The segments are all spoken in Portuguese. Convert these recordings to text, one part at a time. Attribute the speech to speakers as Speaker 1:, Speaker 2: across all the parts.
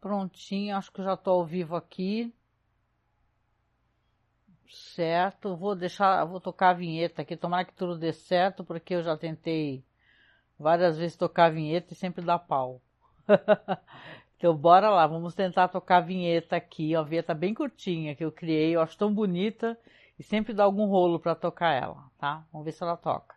Speaker 1: Prontinho, acho que já estou ao vivo aqui. Certo, vou deixar, vou tocar a vinheta aqui, tomara que tudo dê certo, porque eu já tentei várias vezes tocar a vinheta e sempre dá pau. então bora lá, vamos tentar tocar a vinheta aqui, uma vinheta bem curtinha que eu criei, eu acho tão bonita e sempre dá algum rolo para tocar ela, tá? Vamos ver se ela toca.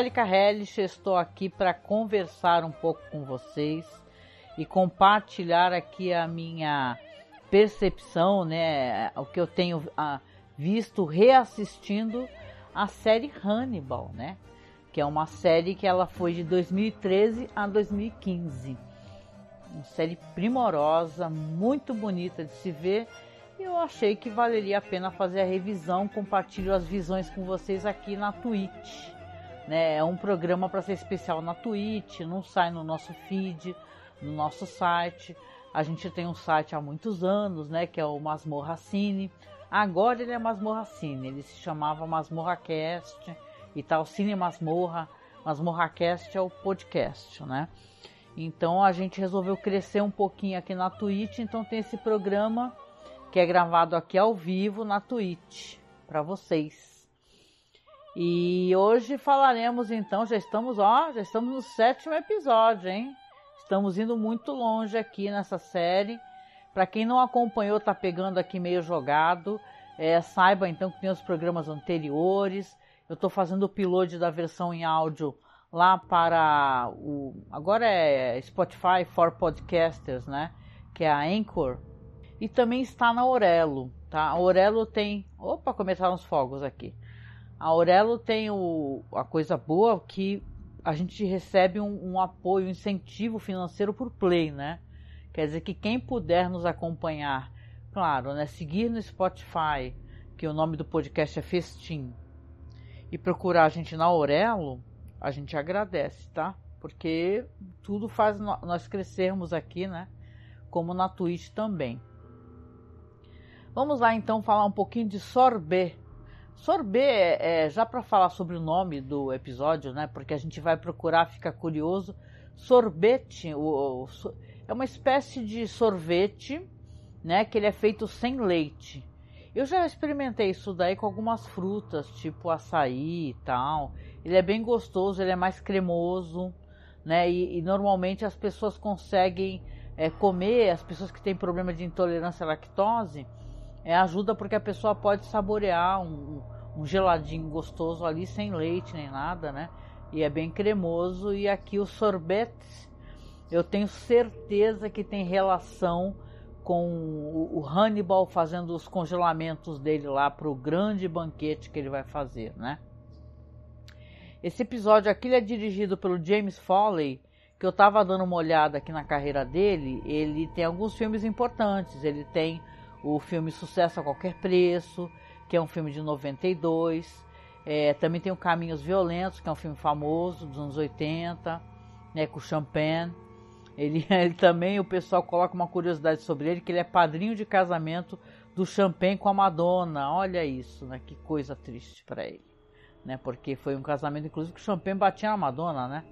Speaker 1: Angélica Hellish, estou aqui para conversar um pouco com vocês e compartilhar aqui a minha percepção, né, o que eu tenho ah, visto reassistindo a série Hannibal, né, que é uma série que ela foi de 2013 a 2015. Uma série primorosa, muito bonita de se ver. E eu achei que valeria a pena fazer a revisão, compartilho as visões com vocês aqui na Twitch. Né? É um programa para ser especial na Twitch, não sai no nosso feed, no nosso site. A gente tem um site há muitos anos, né, que é o Masmorra Cine. Agora ele é Masmorra Cine, ele se chamava Masmorra Cast e tal, Cine Masmorra. Masmorra Cast é o podcast, né? Então a gente resolveu crescer um pouquinho aqui na Twitch, então tem esse programa que é gravado aqui ao vivo na Twitch para vocês. E hoje falaremos então, já estamos, ó, já estamos no sétimo episódio, hein? Estamos indo muito longe aqui nessa série. Para quem não acompanhou, tá pegando aqui meio jogado. É, saiba então que tem os programas anteriores. Eu estou fazendo o piloto da versão em áudio lá para o. Agora é Spotify for Podcasters, né? Que é a Anchor. E também está na Orelo, tá? A Orelo tem. Opa, começaram os fogos aqui. A Aurelo tem o, a coisa boa que a gente recebe um, um, apoio, um incentivo financeiro por play, né? Quer dizer que quem puder nos acompanhar, claro, né? Seguir no Spotify, que o nome do podcast é Festim, e procurar a gente na Aurelo, a gente agradece, tá? Porque tudo faz nós crescermos aqui, né? Como na Twitch também. Vamos lá então falar um pouquinho de sorbet Sorbet, é, é já para falar sobre o nome do episódio, né? Porque a gente vai procurar, fica curioso. Sorvete o, o, é uma espécie de sorvete, né? Que ele é feito sem leite. Eu já experimentei isso daí com algumas frutas, tipo açaí e tal. Ele é bem gostoso, ele é mais cremoso, né? E, e normalmente as pessoas conseguem é, comer, as pessoas que têm problema de intolerância à lactose, é, ajuda porque a pessoa pode saborear um, um geladinho gostoso ali sem leite nem nada, né? E é bem cremoso. E aqui o sorbet, eu tenho certeza que tem relação com o Hannibal fazendo os congelamentos dele lá para o grande banquete que ele vai fazer, né? Esse episódio aqui é dirigido pelo James Foley, que eu estava dando uma olhada aqui na carreira dele. Ele tem alguns filmes importantes. Ele tem o filme Sucesso a Qualquer Preço, que é um filme de 92. É, também tem o Caminhos Violentos, que é um filme famoso dos anos 80, né, com Champagne. Ele, ele também, o pessoal coloca uma curiosidade sobre ele, que ele é padrinho de casamento do Champagne com a Madonna. Olha isso, né? Que coisa triste para ele, né? Porque foi um casamento, inclusive, que o Champagne batia na Madonna, né?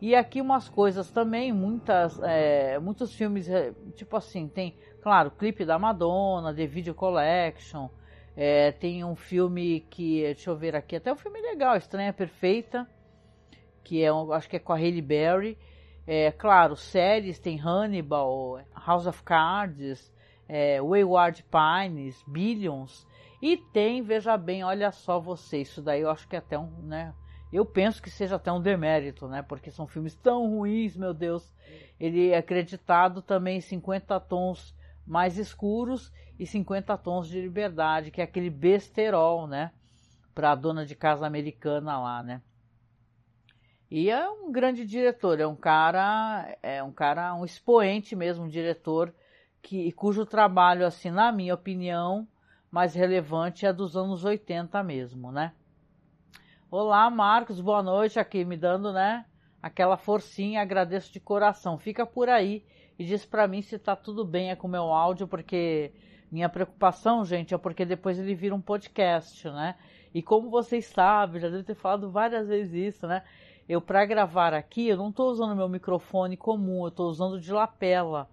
Speaker 1: E aqui umas coisas também, muitas, é, muitos filmes, é, tipo assim, tem Claro, clipe da Madonna, The Video Collection. É, tem um filme que, deixa eu ver aqui, até um filme legal, Estranha Perfeita, que é, um, acho que é com a Hailey Berry. É, claro, séries, tem Hannibal, House of Cards, é, Wayward Pines, Billions. E tem, veja bem, olha só você, isso daí eu acho que é até um, né? Eu penso que seja até um demérito, né? Porque são filmes tão ruins, meu Deus. Ele é acreditado também em 50 tons mais escuros e 50 tons de liberdade, que é aquele besterol, né? Para a dona de casa americana lá, né? E é um grande diretor, é um cara, é um cara, um expoente mesmo, um diretor que cujo trabalho, assim, na minha opinião, mais relevante é dos anos 80 mesmo, né? Olá, Marcos, boa noite aqui, me dando, né, aquela forcinha, agradeço de coração. Fica por aí e diz para mim se tá tudo bem é com o meu áudio, porque minha preocupação, gente, é porque depois ele vira um podcast, né? E como vocês sabem, já devo ter falado várias vezes isso, né? Eu para gravar aqui, eu não estou usando meu microfone comum, eu estou usando de lapela.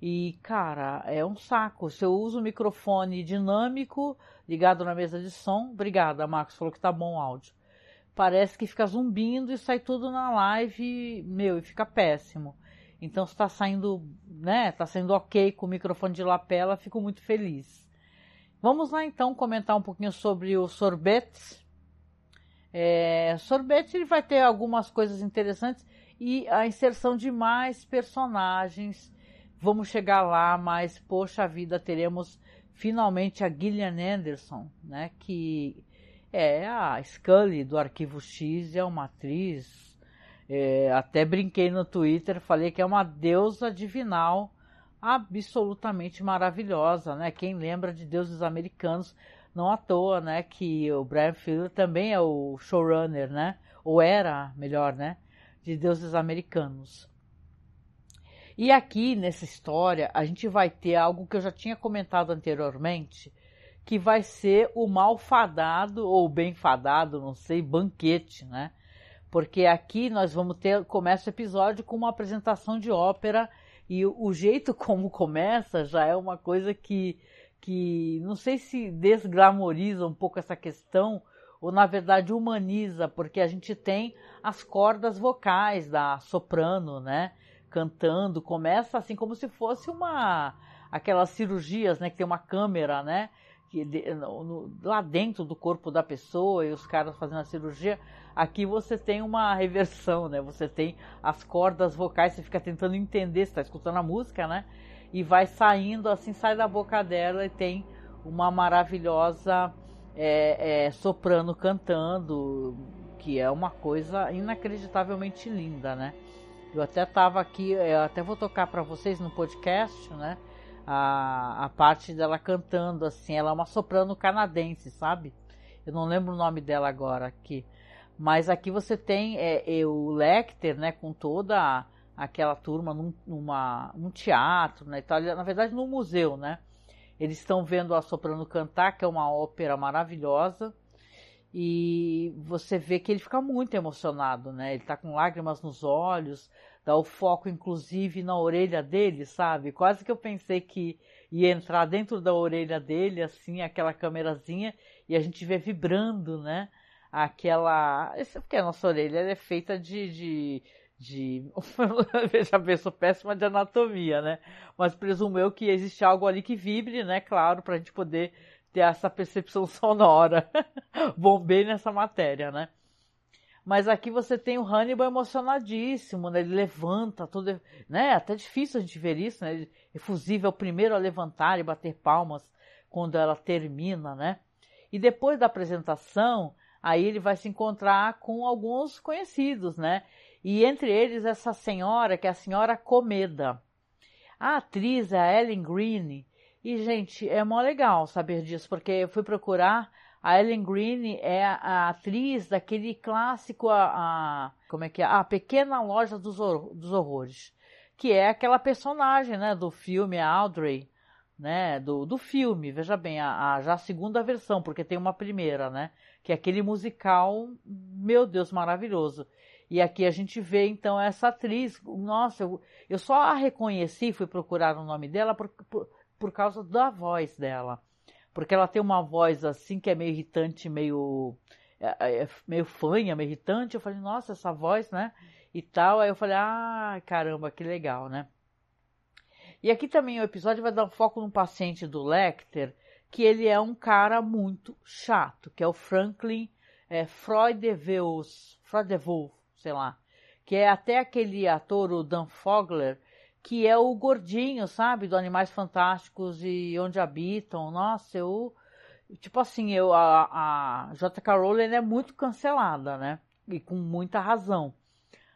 Speaker 1: E, cara, é um saco. Se eu uso o microfone dinâmico ligado na mesa de som, obrigada, Marcos falou que tá bom o áudio. Parece que fica zumbindo e sai tudo na live, meu, e fica péssimo. Então, se tá saindo, né, tá saindo ok com o microfone de lapela, fico muito feliz. Vamos lá então comentar um pouquinho sobre o sorvete. É, sorvete ele vai ter algumas coisas interessantes e a inserção de mais personagens Vamos chegar lá, mas poxa vida, teremos finalmente a Gillian Anderson, né? Que é a Scully do Arquivo X, é uma atriz. É, até brinquei no Twitter, falei que é uma deusa divinal absolutamente maravilhosa, né? Quem lembra de deuses americanos, não à toa, né? Que o Brian Fuller também é o showrunner, né? Ou era, melhor, né? De deuses americanos. E aqui nessa história a gente vai ter algo que eu já tinha comentado anteriormente, que vai ser o malfadado ou bem fadado, não sei, banquete, né? Porque aqui nós vamos ter, começa o episódio com uma apresentação de ópera e o, jeito como começa já é uma coisa que, que não sei se desglamoriza um pouco essa questão ou na verdade humaniza, porque a gente tem as cordas vocais da soprano, né? cantando, começa assim como se fosse uma aquelas cirurgias, né, que tem uma câmera, né, que no, no, lá dentro do corpo da pessoa e os caras fazendo a cirurgia. Aqui você tem uma reversão, né? Você tem as cordas vocais, você fica tentando entender, você está escutando a música, né? E vai saindo assim, sai da boca dela e tem uma maravilhosa é, é, soprano cantando, que é uma coisa inacreditavelmente linda, né? Eu até estava aqui, eu até vou tocar para vocês no podcast, né? A, a parte dela cantando assim, ela é uma soprano canadense, sabe? Eu não lembro o nome dela agora aqui. Mas aqui você tem é, é, o Lecter, né, com toda aquela turma num, numa, num teatro, né, Itália, na verdade no museu, né? Eles estão vendo a soprano cantar, que é uma ópera maravilhosa, e você vê que ele fica muito emocionado, né? Ele tá com lágrimas nos olhos, dá o foco inclusive na orelha dele, sabe? Quase que eu pensei que ia entrar dentro da orelha dele, assim, aquela câmerazinha, e a gente vê vibrando, né? Aquela. Porque a nossa orelha é feita de. de, de... Veja bem, sou péssima de anatomia, né? Mas presumo eu que existe algo ali que vibre, né? Claro, para a gente poder ter essa percepção sonora. Bombei nessa matéria, né? Mas aqui você tem o Hannibal emocionadíssimo, né? Ele levanta, tudo, né? Até difícil a gente ver isso, né? Ele, efusivo, é o primeiro a levantar e bater palmas quando ela termina, né? E depois da apresentação, aí ele vai se encontrar com alguns conhecidos, né? E entre eles essa senhora, que é a senhora Comeda. A atriz é a Ellen Green, e, gente, é mó legal saber disso, porque eu fui procurar. A Ellen Green é a, atriz daquele clássico, a, a, como é que é? A Pequena Loja dos, dos Horrores, que é aquela personagem, né, do filme Audrey, né, do, do filme, veja bem, a, a, já a segunda versão, porque tem uma primeira, né, que é aquele musical, meu Deus, maravilhoso. E aqui a gente vê então essa atriz, nossa, eu, eu só a reconheci, fui procurar o nome dela por, por por causa da voz dela. Porque ela tem uma voz assim que é meio irritante, meio, é, é meio fanha, meio irritante. Eu falei, nossa, essa voz, né? E tal. Aí eu falei, ah, caramba, que legal, né? E aqui também o episódio vai dar um foco num paciente do Lecter, que ele é um cara muito chato, que é o Franklin é, Freudeveus, sei lá, que é até aquele ator, o Dan Fogler, que é o gordinho, sabe, do Animais Fantásticos e Onde Habitam. Nossa, eu, tipo assim, eu, a, a J.K. Rowling é muito cancelada, né, e com muita razão.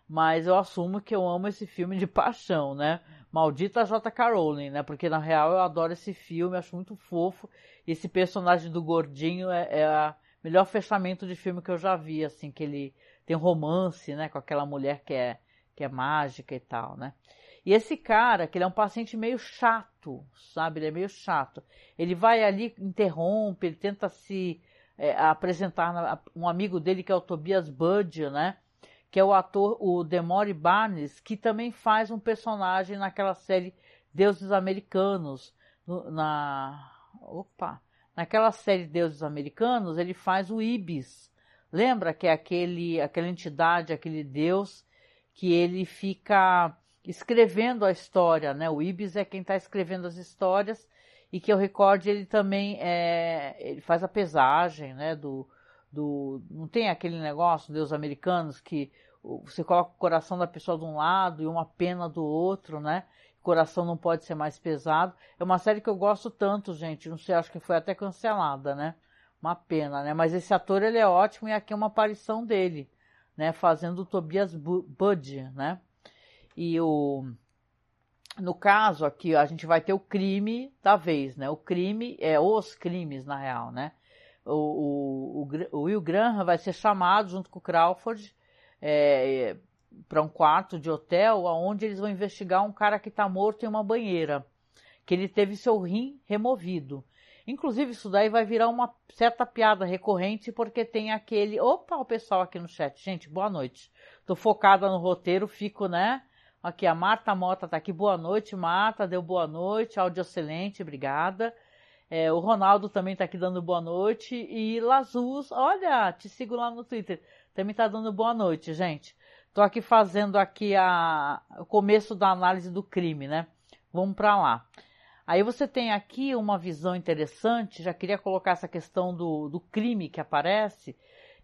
Speaker 1: Mas eu assumo que eu amo esse filme de paixão, né? Maldita J.K. Rowling, né? Porque na real eu adoro esse filme, acho muito fofo. Esse personagem do gordinho é, é o melhor fechamento de filme que eu já vi, assim, que ele tem romance, né? Com aquela mulher que é, que é mágica e tal, né? E esse cara, que ele é um paciente meio chato, sabe? Ele é meio chato. Ele vai ali, interrompe, ele tenta se é, apresentar na, um amigo dele que é o Tobias Budge, né? Que é o ator, o Demore Barnes, que também faz um personagem naquela série Deuses Americanos, no, na, opa, naquela série Deuses Americanos, ele faz o Ibis. Lembra que é aquele, aquela entidade, aquele deus que ele fica escrevendo a história, né? O Ibis é quem está escrevendo as histórias e que eu recorde ele também é, ele faz a pesagem, né? Do, do não tem aquele negócio dos americanos que você coloca o coração da pessoa de um lado e uma pena do outro, né? O coração não pode ser mais pesado. É uma série que eu gosto tanto, gente. Não sei, acho que foi até cancelada, né? Uma pena, né? Mas esse ator ele é ótimo e aqui é uma aparição dele, né? Fazendo o Tobias Budge, né? E o no caso aqui a gente vai ter o crime da vez, né? O crime é os crimes na real, né? O, o, o Will Graham vai ser chamado junto com o Crawford é, para um quarto de hotel, onde eles vão investigar um cara que está morto em uma banheira, que ele teve seu rim removido. Inclusive, isso daí vai virar uma certa piada recorrente, porque tem aquele. Opa, o pessoal aqui no chat. Gente, boa noite. Tô focada no roteiro, fico, né? Aqui, a Marta Mota tá aqui. Boa noite, Marta. Deu boa noite. Áudio excelente, obrigada. É, o Ronaldo também tá aqui dando boa noite. E Lazus, olha, te sigo lá no Twitter. Também está dando boa noite, gente. Estou aqui fazendo aqui a, o começo da análise do crime, né? Vamos para lá. Aí você tem aqui uma visão interessante, já queria colocar essa questão do, do crime que aparece,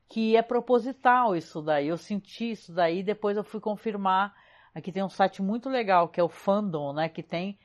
Speaker 1: que é proposital isso daí. Eu senti isso daí, depois eu fui confirmar. Aqui tem um site muito legal, que é o Fandom, né? Que tem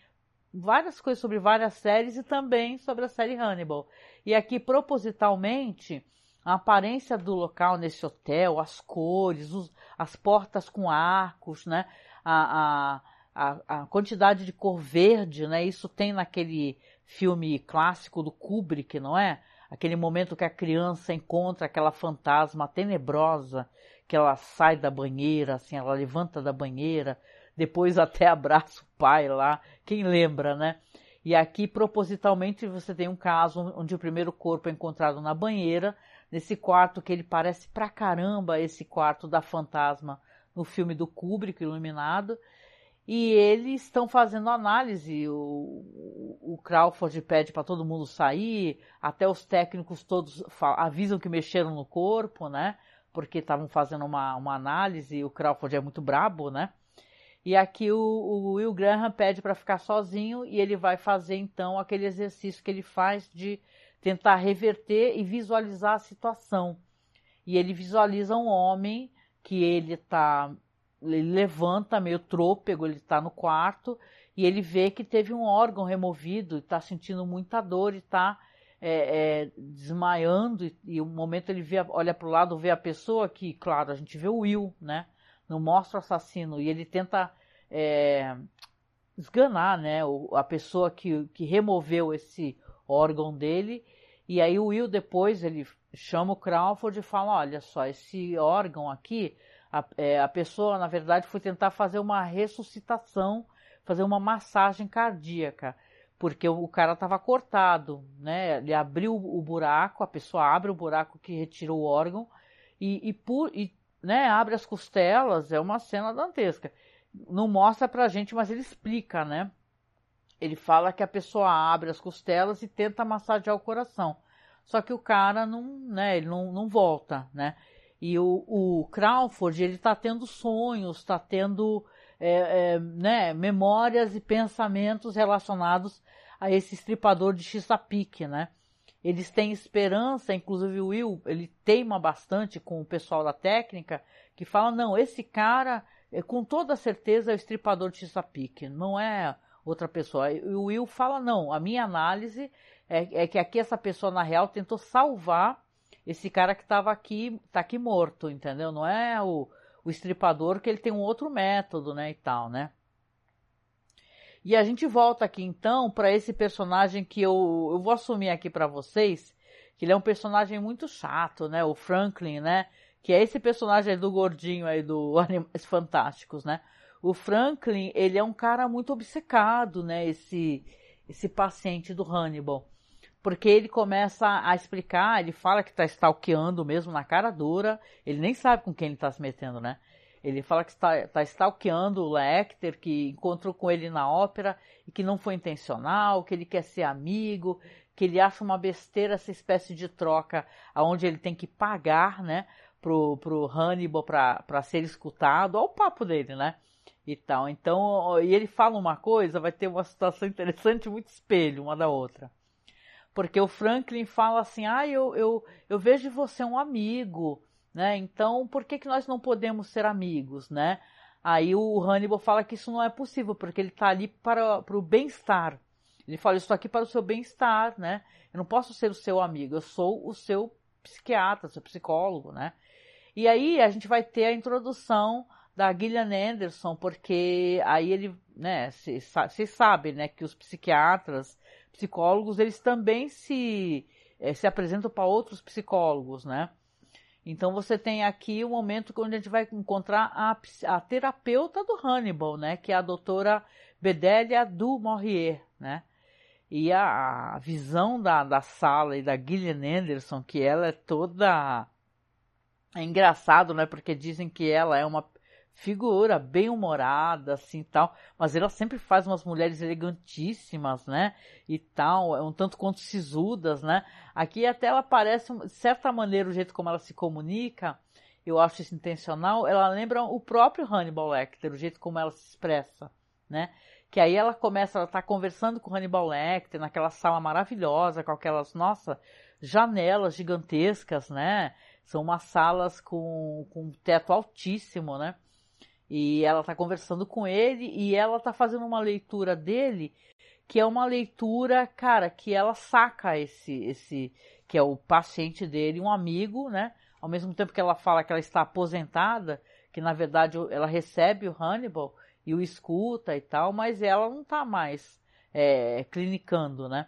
Speaker 1: várias coisas sobre várias séries e também sobre a série Hannibal. E aqui, propositalmente, a aparência do local nesse hotel, as cores, os, as portas com arcos, né? A, a, a, a, quantidade de cor verde, né? Isso tem naquele filme clássico do Kubrick, não é? Aquele momento que a criança encontra aquela fantasma tenebrosa, que ela sai da banheira, assim, ela levanta da banheira, depois até abraça o pai lá, quem lembra, né? E aqui, propositalmente, você tem um caso onde o primeiro corpo é encontrado na banheira, nesse quarto que ele parece pra caramba esse quarto da fantasma no filme do Kubrick, Iluminado. E eles estão fazendo análise. O, o Crawford pede para todo mundo sair, até os técnicos todos avisam que mexeram no corpo, né? Porque estavam fazendo uma, uma análise. O Crawford é muito brabo, né? E aqui o, o Will Graham pede para ficar sozinho e ele vai fazer então aquele exercício que ele faz de tentar reverter e visualizar a situação. E ele visualiza um homem que ele tá, ele levanta meio trôpego, ele está no quarto e ele vê que teve um órgão removido, está sentindo muita dor e está é, é, desmaiando e, e momento ele vê, olha para o lado, vê a pessoa que, claro, a gente vê o Will, né? Não mostra o assassino e ele tenta é, esganar, né? O, a pessoa que, que removeu esse órgão dele. E aí o Will depois ele chama o Crawford e fala: olha só, esse órgão aqui, a, é, a pessoa na verdade foi tentar fazer uma ressuscitação, fazer uma massagem cardíaca, porque o, o cara estava cortado, né? Ele abriu o buraco, a pessoa abre o buraco que retirou o órgão e, e, por, e né, abre as costelas, é uma cena dantesca. Não mostra pra gente, mas ele explica, né? Ele fala que a pessoa abre as costelas e tenta massagear o coração. Só que o cara não, né, ele não, não volta, né? E o, o Crawford, ele tá tendo sonhos, tá tendo, é, é, né, memórias e pensamentos relacionados a esse estripador de Chesapeake, né? Eles têm esperança, inclusive o Will, ele teima bastante com o pessoal da técnica, que fala, não, esse cara, é, com toda certeza, é o estripador de Chesapeake, não é outra pessoa. E o Will fala, não, a minha análise é, é que aqui essa pessoa, na real, tentou salvar esse cara que estava aqui, tá aqui morto, entendeu? Não é o, o estripador que ele tem um outro método, né, e tal, né? E a gente volta aqui então para esse personagem que eu, eu vou assumir aqui para vocês, que ele é um personagem muito chato, né? O Franklin, né? Que é esse personagem do gordinho aí do Animais Fantásticos, né? O Franklin, ele é um cara muito obcecado, né? Esse, esse paciente do Hannibal. Porque ele começa a explicar, ele fala que está stalkeando mesmo na cara dura, ele nem sabe com quem ele está se metendo, né? Ele fala que está, está stalkeando o Lecter, que encontrou com ele na ópera e que não foi intencional, que ele quer ser amigo, que ele acha uma besteira essa espécie de troca onde ele tem que pagar, né, pro, pro Hannibal para ser escutado. Olha o papo dele, né? E tal. Então, e ele fala uma coisa, vai ter uma situação interessante, muito espelho uma da outra. Porque o Franklin fala assim: ah, eu, eu, eu vejo você um amigo, né? Então, por que, que nós não podemos ser amigos, né? Aí o Hannibal fala que isso não é possível, porque ele está ali para, para o bem-estar. Ele fala, eu estou aqui para o seu bem-estar, né? Eu não posso ser o seu amigo, eu sou o seu psiquiatra, seu psicólogo, né? E aí a gente vai ter a introdução da Gillian Anderson, porque aí ele, né, vocês sabem, né, que os psiquiatras, psicólogos, eles também se, é, se apresentam para outros psicólogos, né? Então você tem aqui o momento onde a gente vai encontrar a, a terapeuta do Hannibal, né? Que é a doutora Bedelia du Maurier, né? E a, a visão da, da sala e da Gillian Anderson, que ela é toda... É engraçado, né? Porque dizem que ela é uma figura bem humorada, assim tal, mas ela sempre faz umas mulheres elegantíssimas, né? E tal, é um tanto quanto sisudas, né? Aqui até ela parece, de certa maneira, o jeito como ela se comunica, eu acho isso intencional, ela lembra o próprio Hannibal Lecter, o jeito como ela se expressa, né? Que aí ela começa, ela tá conversando com Hannibal Lecter naquela sala maravilhosa, com aquelas, nossa, janelas gigantescas, né? São umas salas com, com teto altíssimo, né? E ela está conversando com ele e ela está fazendo uma leitura dele que é uma leitura, cara, que ela saca esse, esse, que é o paciente dele, um amigo, né? Ao mesmo tempo que ela fala que ela está aposentada, que na verdade ela recebe o Hannibal e o escuta e tal, mas ela não está mais é, clinicando, né?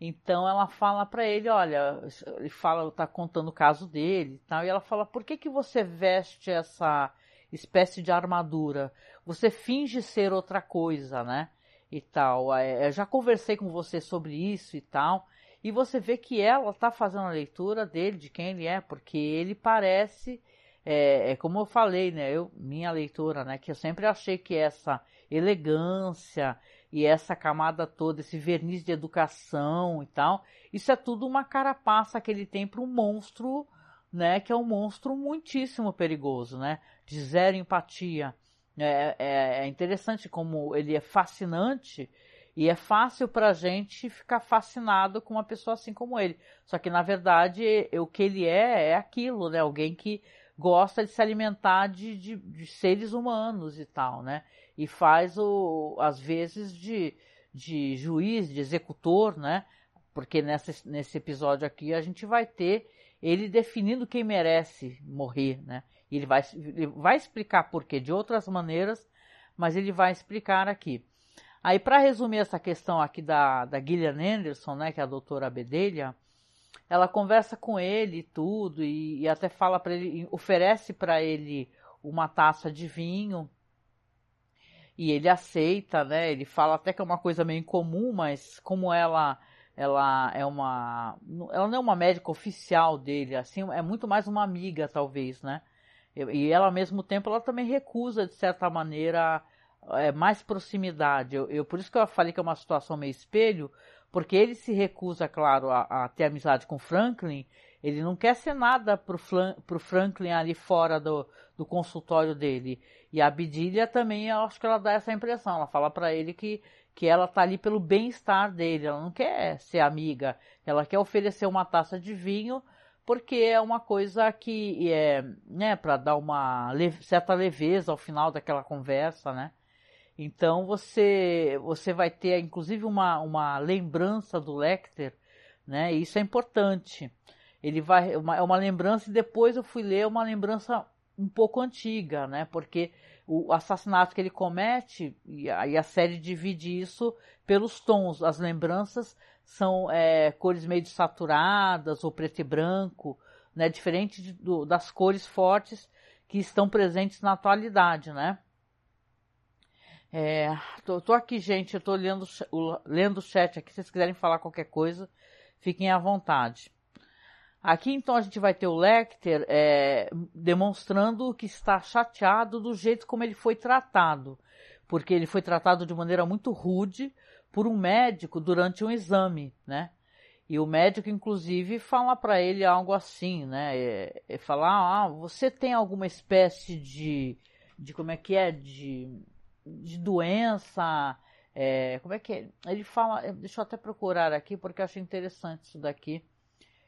Speaker 1: Então ela fala para ele, olha, ele fala, tá contando o caso dele e tal, e ela fala, por que que você veste essa espécie de armadura. Você finge ser outra coisa, né? E tal. É, eu já conversei com você sobre isso e tal. E você vê que ela está fazendo a leitura dele, de quem ele é, porque ele parece. É, é, como eu falei, né? Eu, minha leitura, né? Que eu sempre achei que essa elegância e essa camada toda, esse verniz de educação e tal, isso é tudo uma carapaça que ele tem para um monstro, né? Que é um monstro muitíssimo perigoso, né? De zero empatia. É, é, é interessante como ele é fascinante e é fácil para a gente ficar fascinado com uma pessoa assim como ele. Só que na verdade o que ele é é aquilo, né? Alguém que gosta de se alimentar de, de, de seres humanos e tal, né? E faz o às vezes de, de juiz, de executor, né? Porque nessa, nesse episódio aqui a gente vai ter ele definindo quem merece morrer, né? E ele vai, ele vai explicar por quê de outras maneiras, mas ele vai explicar aqui. Aí, para resumir essa questão aqui da, da Gillian Anderson, né, que é a doutora Bedelha, ela conversa com ele e tudo, e, e até fala para ele, oferece para ele uma taça de vinho, e ele aceita, né? Ele fala até que é uma coisa meio incomum, mas como ela ela é uma ela não é uma médica oficial dele, assim, é muito mais uma amiga talvez, né? E ela, ao mesmo tempo, ela também recusa, de certa maneira, é, mais proximidade. Eu, eu, por isso que eu falei que é uma situação meio espelho, porque ele se recusa, claro, a, a ter amizade com Franklin. Ele não quer ser nada pro, pro Franklin ali fora do, do consultório dele. E a Abdilia também, eu acho que ela dá essa impressão. Ela fala para ele que, que ela tá ali pelo bem-estar dele, ela não quer ser amiga, ela quer oferecer uma taça de vinho porque é uma coisa que é, né, para dar uma leve, certa leveza ao final daquela conversa, né? Então você você vai ter inclusive uma, uma lembrança do Lecter, né? E isso é importante. Ele vai uma, é uma lembrança e depois eu fui ler uma lembrança um pouco antiga, né? Porque o assassinato que ele comete, e aí a série divide isso pelos tons. As lembranças são é, cores meio saturadas ou preto e branco, né? Diferente de, do, das cores fortes que estão presentes na atualidade, né? É, tô, tô, aqui, gente, eu tô lendo, lendo o chat aqui, se vocês quiserem falar qualquer coisa, fiquem à vontade. Aqui então a gente vai ter o Lecter é, demonstrando que está chateado do jeito como ele foi tratado, porque ele foi tratado de maneira muito rude por um médico durante um exame, né? E o médico, inclusive, fala para ele algo assim, né? É, é falar, ah, você tem alguma espécie de, de como é que é, de, de doença, é, como é que é? Ele fala, deixa eu até procurar aqui porque eu achei interessante isso daqui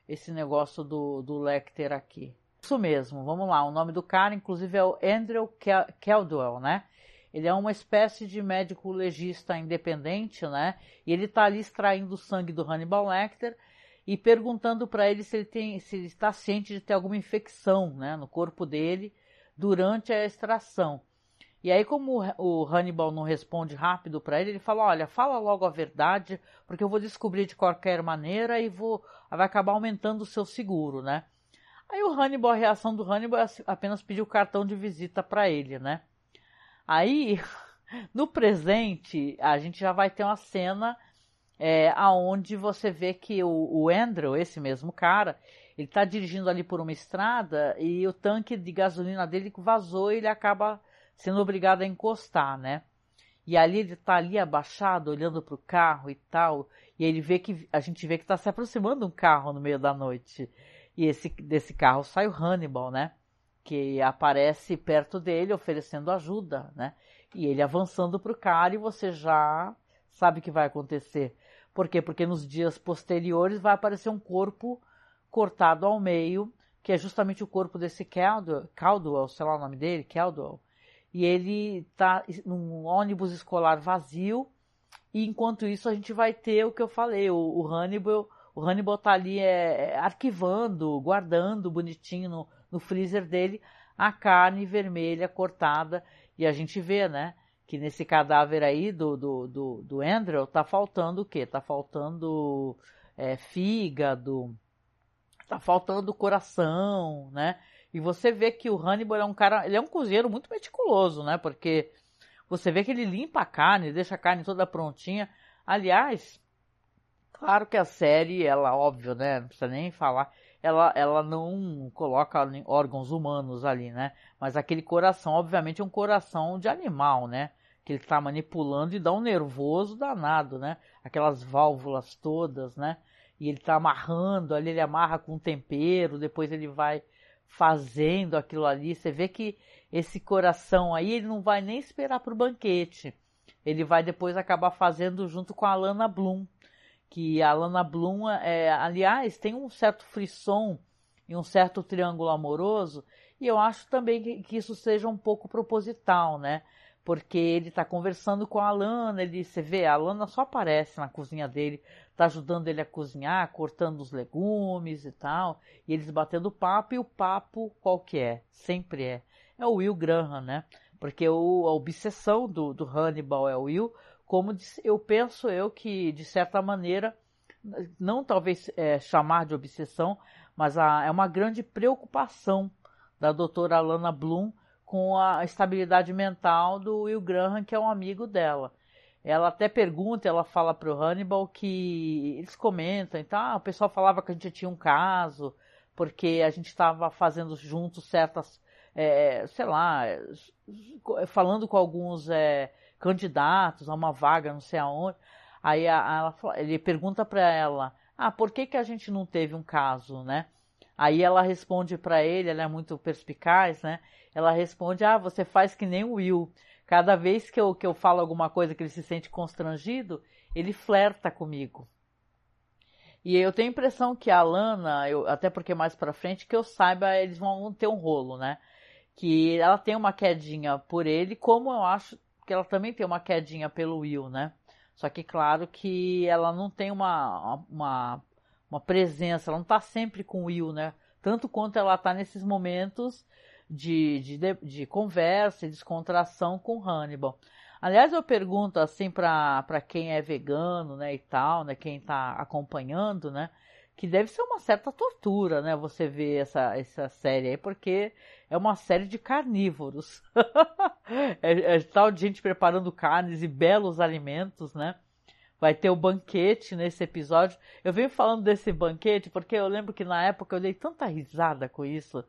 Speaker 1: esse negócio do, do Lecter aqui. Isso mesmo, vamos lá. O nome do cara, inclusive, é o Andrew Caldwell, né? Ele é uma espécie de médico legista independente, né? E ele está ali extraindo o sangue do Hannibal Lecter e perguntando para ele se ele tem, se ele está ciente de ter alguma infecção, né, no corpo dele durante a extração. E aí, como o Hannibal não responde rápido para ele, ele fala: Olha, fala logo a verdade, porque eu vou descobrir de qualquer maneira e vou vai acabar aumentando o seu seguro, né? Aí o Hannibal, a reação do Hannibal é apenas pedir o cartão de visita para ele, né? Aí, no presente, a gente já vai ter uma cena é, aonde você vê que o, o Andrew, esse mesmo cara, ele está dirigindo ali por uma estrada e o tanque de gasolina dele vazou e ele acaba sendo obrigado a encostar, né? E ali ele tá ali abaixado, olhando para o carro e tal, e ele vê que a gente vê que está se aproximando um carro no meio da noite. E esse desse carro sai o Hannibal, né? Que aparece perto dele oferecendo ajuda, né? E ele avançando para o cara e você já sabe o que vai acontecer. Por quê? Porque nos dias posteriores vai aparecer um corpo cortado ao meio, que é justamente o corpo desse Caldwell, Caldwell sei lá o nome dele, Caldwell, e ele está num ônibus escolar vazio. E enquanto isso a gente vai ter o que eu falei, o, o Hannibal, o Hannibal tá ali é, é, arquivando, guardando bonitinho no, no freezer dele a carne vermelha cortada e a gente vê, né, que nesse cadáver aí do, do, do, do Andrew tá faltando o quê? Tá faltando é, fígado, tá faltando coração, né? E você vê que o Hannibal é um cara, ele é um cozinheiro muito meticuloso, né? Porque você vê que ele limpa a carne, deixa a carne toda prontinha. Aliás, claro que a série, ela, óbvio, né? Não precisa nem falar. Ela, ela não coloca órgãos humanos ali, né? Mas aquele coração, obviamente, é um coração de animal, né? Que ele está manipulando e dá um nervoso danado, né? Aquelas válvulas todas, né? E ele está amarrando, ali ele amarra com tempero, depois ele vai fazendo aquilo ali. Você vê que esse coração aí, ele não vai nem esperar para o banquete. Ele vai depois acabar fazendo junto com a Lana Bloom. Que a Lana Bloom, é, aliás, tem um certo frisson e um certo triângulo amoroso. E eu acho também que, que isso seja um pouco proposital, né? porque ele está conversando com a Alana, ele, você vê, a Alana só aparece na cozinha dele, está ajudando ele a cozinhar, cortando os legumes e tal, e eles batendo papo, e o papo qual que é? Sempre é. É o Will Graham, né? Porque o, a obsessão do, do Hannibal é o Will, como eu penso eu que, de certa maneira, não talvez é, chamar de obsessão, mas a, é uma grande preocupação da doutora Alana Bloom com a estabilidade mental do Will Graham, que é um amigo dela. Ela até pergunta, ela fala para o Hannibal que eles comentam, então, ah, o pessoal falava que a gente tinha um caso, porque a gente estava fazendo juntos certas, é, sei lá, falando com alguns é, candidatos a uma vaga, não sei aonde. Aí a, a, ele pergunta para ela, ah, por que, que a gente não teve um caso, né? Aí ela responde para ele, ela é muito perspicaz, né? Ela responde: Ah, você faz que nem o Will. cada vez que eu, que eu falo alguma coisa que ele se sente constrangido, ele flerta comigo. E eu tenho a impressão que a Lana, eu, até porque mais pra frente, que eu saiba, eles vão ter um rolo, né? Que ela tem uma quedinha por ele, como eu acho que ela também tem uma quedinha pelo Will, né? Só que claro que ela não tem uma, uma, uma presença, ela não tá sempre com o Will, né? Tanto quanto ela tá nesses momentos de, de, de conversa e descontração com Hannibal. Aliás, eu pergunto assim para quem é vegano, né, e tal, né, quem está acompanhando, né, que deve ser uma certa tortura, né, você ver essa, essa série aí, porque é uma série de carnívoros. é, é tal de gente preparando carnes e belos alimentos, né? Vai ter o banquete nesse episódio. Eu venho falando desse banquete porque eu lembro que na época eu dei tanta risada com isso.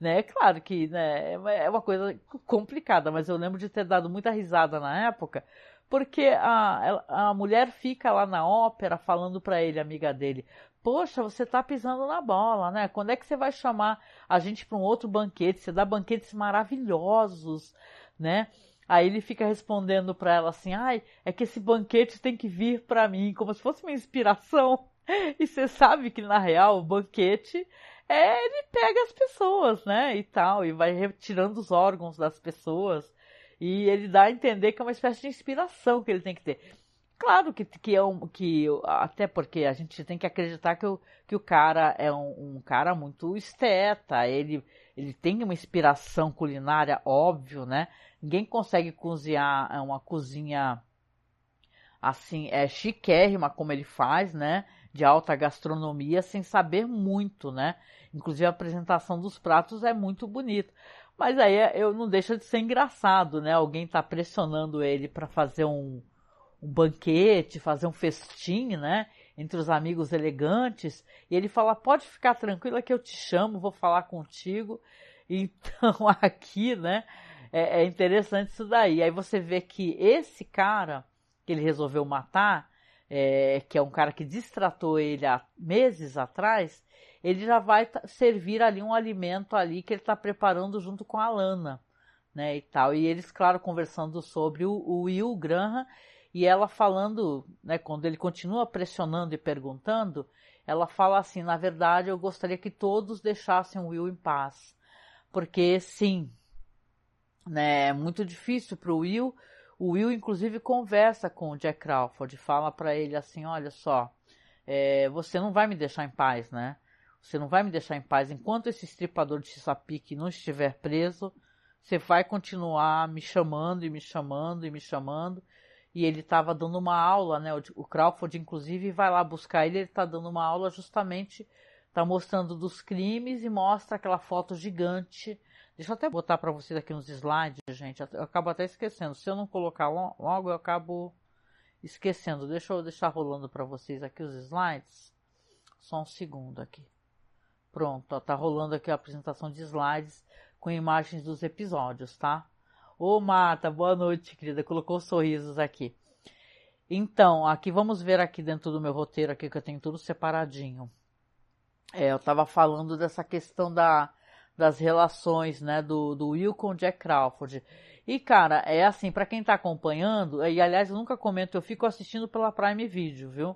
Speaker 1: Né? É claro que né, é uma coisa complicada, mas eu lembro de ter dado muita risada na época, porque a, a mulher fica lá na ópera falando para ele, amiga dele, poxa, você tá pisando na bola, né? Quando é que você vai chamar a gente para um outro banquete? Você dá banquetes maravilhosos, né? Aí ele fica respondendo para ela assim: "Ai, é que esse banquete tem que vir para mim, como se fosse uma inspiração". E você sabe que na real o banquete é, ele pega as pessoas, né, e tal, e vai retirando os órgãos das pessoas, e ele dá a entender que é uma espécie de inspiração que ele tem que ter. Claro que, que é um, que até porque a gente tem que acreditar que o, que o cara é um, um cara muito esteta, ele, ele tem uma inspiração culinária, óbvio, né? Ninguém consegue cozinhar é uma cozinha assim, é chiquérrima como ele faz, né? De alta gastronomia, sem saber muito, né? Inclusive a apresentação dos pratos é muito bonita. Mas aí é, eu não deixa de ser engraçado, né? Alguém tá pressionando ele para fazer um, um banquete, fazer um festim, né? Entre os amigos elegantes. E ele fala: pode ficar tranquila que eu te chamo, vou falar contigo. Então aqui, né? É, é interessante isso daí. Aí você vê que esse cara que ele resolveu matar, é, que é um cara que distratou ele há meses atrás, ele já vai servir ali um alimento ali que ele está preparando junto com a Lana, né, e tal. E eles, claro, conversando sobre o, o Will Graham e ela falando, né, quando ele continua pressionando e perguntando, ela fala assim, na verdade, eu gostaria que todos deixassem o Will em paz, porque sim, né, é muito difícil para o Will. O Will, inclusive, conversa com o Jack Crawford, fala para ele assim, olha só, é, você não vai me deixar em paz, né? Você não vai me deixar em paz enquanto esse estripador de Chesapeake não estiver preso. Você vai continuar me chamando e me chamando e me chamando. E ele estava dando uma aula, né? O Crawford, inclusive, vai lá buscar ele. Ele está dando uma aula justamente, está mostrando dos crimes e mostra aquela foto gigante. Deixa eu até botar para vocês aqui nos slides, gente. Eu acabo até esquecendo. Se eu não colocar logo, eu acabo esquecendo. Deixa eu deixar rolando para vocês aqui os slides. Só um segundo aqui. Pronto, ó, tá rolando aqui a apresentação de slides com imagens dos episódios, tá? Ô Marta, boa noite, querida. Colocou sorrisos aqui. Então, aqui vamos ver aqui dentro do meu roteiro aqui que eu tenho tudo separadinho. É, eu tava falando dessa questão da, das relações, né, do, do Will com Jack Crawford. E, cara, é assim, para quem tá acompanhando, e aliás, eu nunca comento, eu fico assistindo pela Prime Video, viu?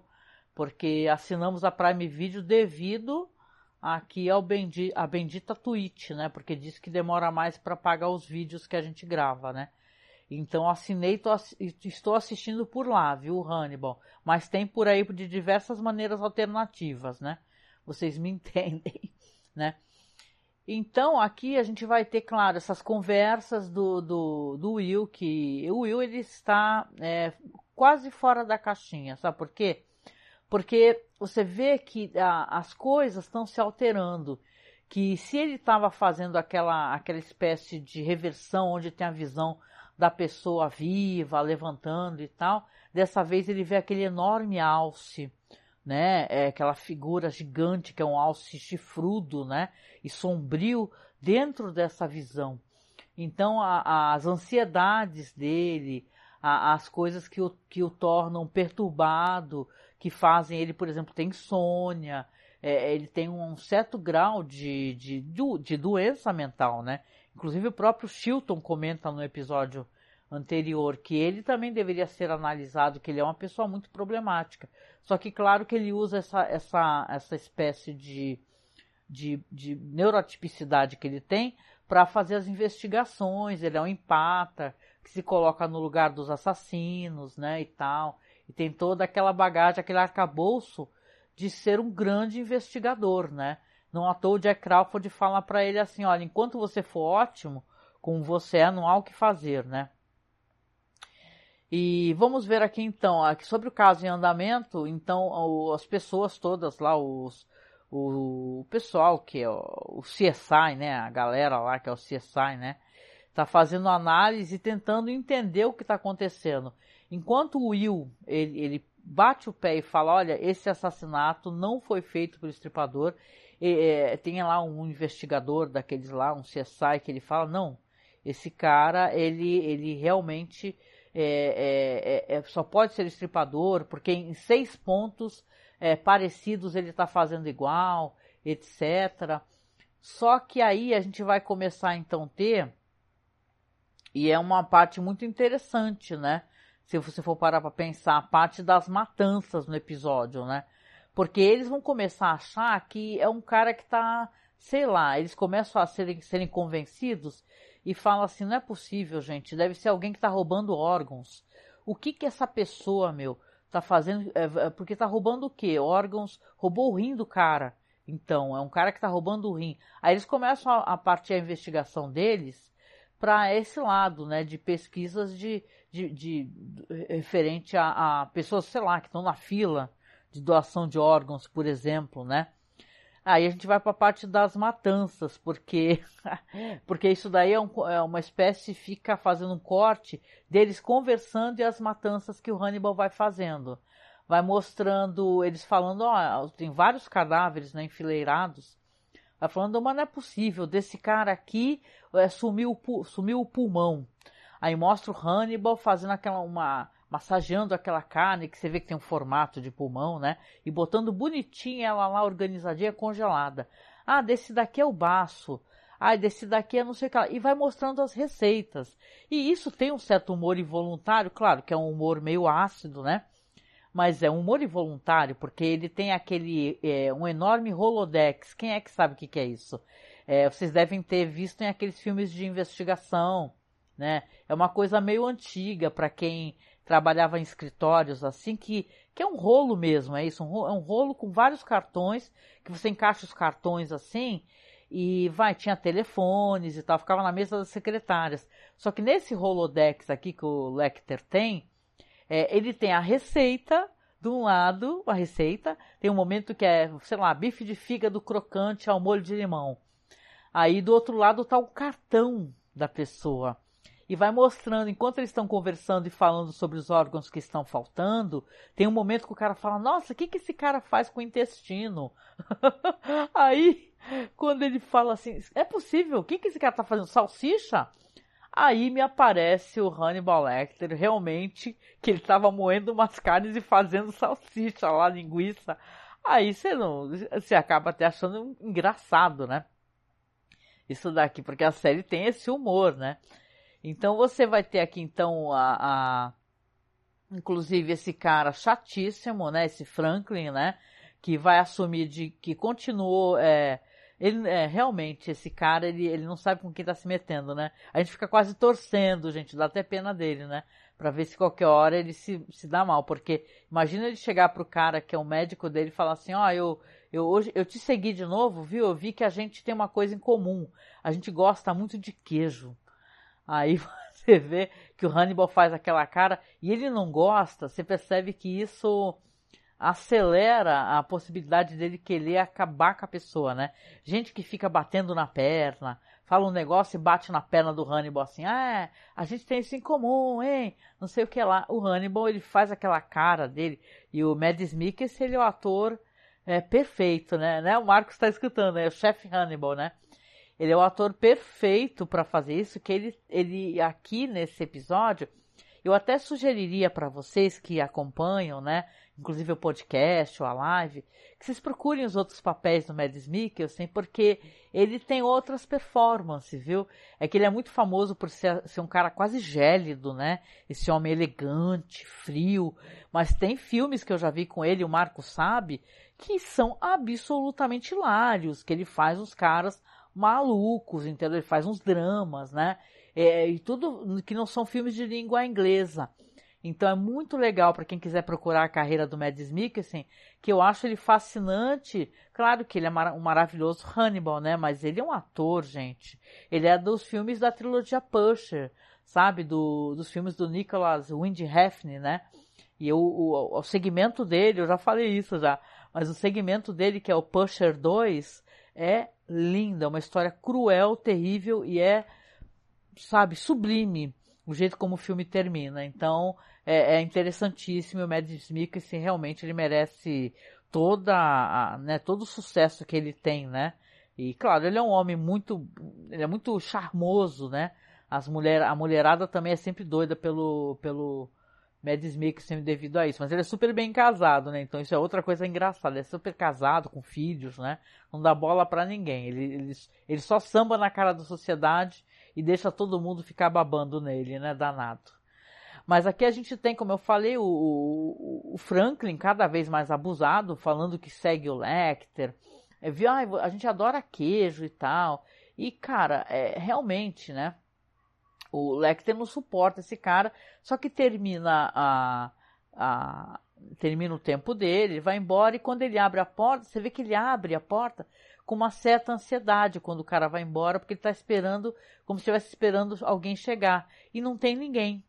Speaker 1: Porque assinamos a Prime Video devido aqui ao bendi a bendita Twitch, né? Porque diz que demora mais para pagar os vídeos que a gente grava, né? Então assinei e estou assistindo por lá, viu, Hannibal? Mas tem por aí de diversas maneiras alternativas, né? Vocês me entendem, né? Então aqui a gente vai ter, claro, essas conversas do, do, do Will, que o Will ele está é, quase fora da caixinha, sabe por quê? Porque você vê que a, as coisas estão se alterando. Que se ele estava fazendo aquela, aquela espécie de reversão onde tem a visão da pessoa viva, levantando e tal, dessa vez ele vê aquele enorme alce, né? É aquela figura gigante que é um alce chifrudo, né? E sombrio dentro dessa visão. Então a, as ansiedades dele, a, as coisas que o, que o tornam perturbado, que fazem ele, por exemplo, ter insônia, é, ele tem um certo grau de, de, de doença mental, né? Inclusive o próprio Chilton comenta no episódio anterior, que ele também deveria ser analisado, que ele é uma pessoa muito problemática. Só que claro que ele usa essa, essa, essa espécie de, de, de neurotipicidade que ele tem para fazer as investigações, ele é um empata, que se coloca no lugar dos assassinos, né, e tal, e tem toda aquela bagagem, aquele arcabouço de ser um grande investigador, né? Não à toa o Jack Crawford fala para ele assim, olha, enquanto você for ótimo, com você é, não há o que fazer, né? E vamos ver aqui então, aqui sobre o caso em andamento, então as pessoas todas lá, os, o pessoal que é o CSI, né, a galera lá que é o CSI, né, tá fazendo análise e tentando entender o que está acontecendo. Enquanto o Will, ele, ele bate o pé e fala, olha, esse assassinato não foi feito pelo estripador, é, tem lá um investigador daqueles lá, um CSI, que ele fala, não, esse cara, ele, ele realmente é, é, é, só pode ser estripador, porque em seis pontos é, parecidos ele está fazendo igual, etc. Só que aí a gente vai começar então ter, e é uma parte muito interessante, né? Se você for parar para pensar, a parte das matanças no episódio, né? Porque eles vão começar a achar que é um cara que tá, sei lá, eles começam a serem, serem convencidos e falam assim, não é possível, gente, deve ser alguém que tá roubando órgãos. O que que essa pessoa, meu, tá fazendo? É, porque tá roubando o quê? Órgãos, roubou o rim do cara. Então, é um cara que tá roubando o rim. Aí eles começam a, a partir a investigação deles para esse lado, né, de pesquisas de, de, de, de referente a, a pessoas, sei lá, que estão na fila de doação de órgãos, por exemplo, né? Aí a gente vai para a parte das matanças, porque porque isso daí é, um, é, uma espécie fica fazendo um corte deles conversando e as matanças que o Hannibal vai fazendo. Vai mostrando eles falando, ó, tem vários cadáveres né, enfileirados. Vai falando, mas não é possível, desse cara aqui é, sumiu, sumiu o pulmão. Aí mostra o Hannibal fazendo aquela uma massageando aquela carne que você vê que tem um formato de pulmão, né? E botando bonitinha ela lá organizadinha congelada. Ah, desse daqui é o baço. Ah, desse daqui é não sei o que lá. E vai mostrando as receitas. E isso tem um certo humor involuntário, claro que é um humor meio ácido, né? Mas é um humor involuntário, porque ele tem aquele, é, um enorme holodex. Quem é que sabe o que, que é isso? É, vocês devem ter visto em aqueles filmes de investigação, né? É uma coisa meio antiga para quem trabalhava em escritórios assim, que, que é um rolo mesmo, é isso, um rolo, é um rolo com vários cartões, que você encaixa os cartões assim, e vai, tinha telefones e tal, ficava na mesa das secretárias. Só que nesse Rolodex aqui que o Lecter tem, é, ele tem a receita, de um lado, a receita, tem um momento que é, sei lá, bife de fígado crocante ao molho de limão. Aí do outro lado está o cartão da pessoa e vai mostrando, enquanto eles estão conversando e falando sobre os órgãos que estão faltando, tem um momento que o cara fala, nossa, o que, que esse cara faz com o intestino? Aí, quando ele fala assim, é possível, o que, que esse cara tá fazendo? Salsicha? Aí me aparece o Hannibal Lecter, realmente, que ele estava moendo umas carnes e fazendo salsicha lá, linguiça. Aí você não, você acaba até achando engraçado, né? Isso daqui, porque a série tem esse humor, né? Então você vai ter aqui então a, a inclusive esse cara chatíssimo, né? Esse Franklin, né? Que vai assumir de que continuou é, ele é, realmente esse cara ele, ele não sabe com quem tá se metendo, né? A gente fica quase torcendo, gente, dá até pena dele, né? Para ver se qualquer hora ele se, se dá mal, porque imagina ele chegar pro cara que é o médico dele e falar assim: "Ó, oh, eu eu hoje eu te segui de novo, viu? Eu vi que a gente tem uma coisa em comum. A gente gosta muito de queijo. Aí você vê que o Hannibal faz aquela cara e ele não gosta, você percebe que isso acelera a possibilidade dele querer acabar com a pessoa, né? Gente que fica batendo na perna, fala um negócio e bate na perna do Hannibal assim, ah, a gente tem isso em comum, hein? Não sei o que lá. O Hannibal, ele faz aquela cara dele e o Mads Mikkelsen, ele é o ator é, perfeito, né? né? O Marcos está escutando, é o chefe Hannibal, né? Ele é o ator perfeito para fazer isso, que ele, ele aqui nesse episódio, Eu até sugeriria para vocês que acompanham, né, inclusive o podcast ou a live, que vocês procurem os outros papéis do Mads Mikkelsen, porque ele tem outras performances, viu? É que ele é muito famoso por ser, ser um cara quase gélido, né? Esse homem elegante, frio, mas tem filmes que eu já vi com ele, o Marco sabe, que são absolutamente hilários, que ele faz os caras malucos, entendeu? Ele faz uns dramas, né? É, e tudo que não são filmes de língua inglesa. Então é muito legal para quem quiser procurar a carreira do Mads Mikkelsen, que eu acho ele fascinante. Claro que ele é um maravilhoso Hannibal, né? Mas ele é um ator, gente. Ele é dos filmes da trilogia Pusher, sabe? Do, dos filmes do Nicholas Wind Refn, né? E o, o, o segmento dele, eu já falei isso já, mas o segmento dele, que é o Pusher 2, é lindo, é uma história cruel, terrível e é, sabe, sublime o jeito como o filme termina. Então, é, é interessantíssimo. O Mads Mikkelsen realmente ele merece toda a, né, todo o sucesso que ele tem, né? E claro, ele é um homem muito, ele é muito charmoso, né? As mulher, a mulherada também é sempre doida pelo, pelo Mads Mikkelsen devido a isso. Mas ele é super bem casado, né? Então isso é outra coisa engraçada. Ele é super casado, com filhos, né? Não dá bola para ninguém. Ele, ele, ele só samba na cara da sociedade e deixa todo mundo ficar babando nele, né? Danado. Mas aqui a gente tem, como eu falei, o, o, o Franklin cada vez mais abusado, falando que segue o Lecter. É, viu, ah, a gente adora queijo e tal. E, cara, é, realmente, né? O Lecter não suporta esse cara, só que termina a, a termina o tempo dele, vai embora e quando ele abre a porta, você vê que ele abre a porta com uma certa ansiedade quando o cara vai embora, porque ele está esperando, como se estivesse esperando alguém chegar e não tem ninguém.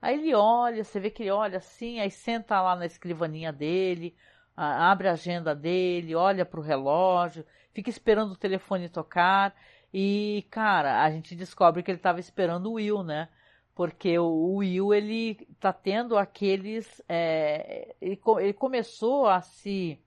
Speaker 1: Aí ele olha, você vê que ele olha assim, aí senta lá na escrivaninha dele, abre a agenda dele, olha para o relógio, fica esperando o telefone tocar e, cara, a gente descobre que ele estava esperando o Will, né? Porque o Will, ele tá tendo aqueles... É, ele, ele começou a se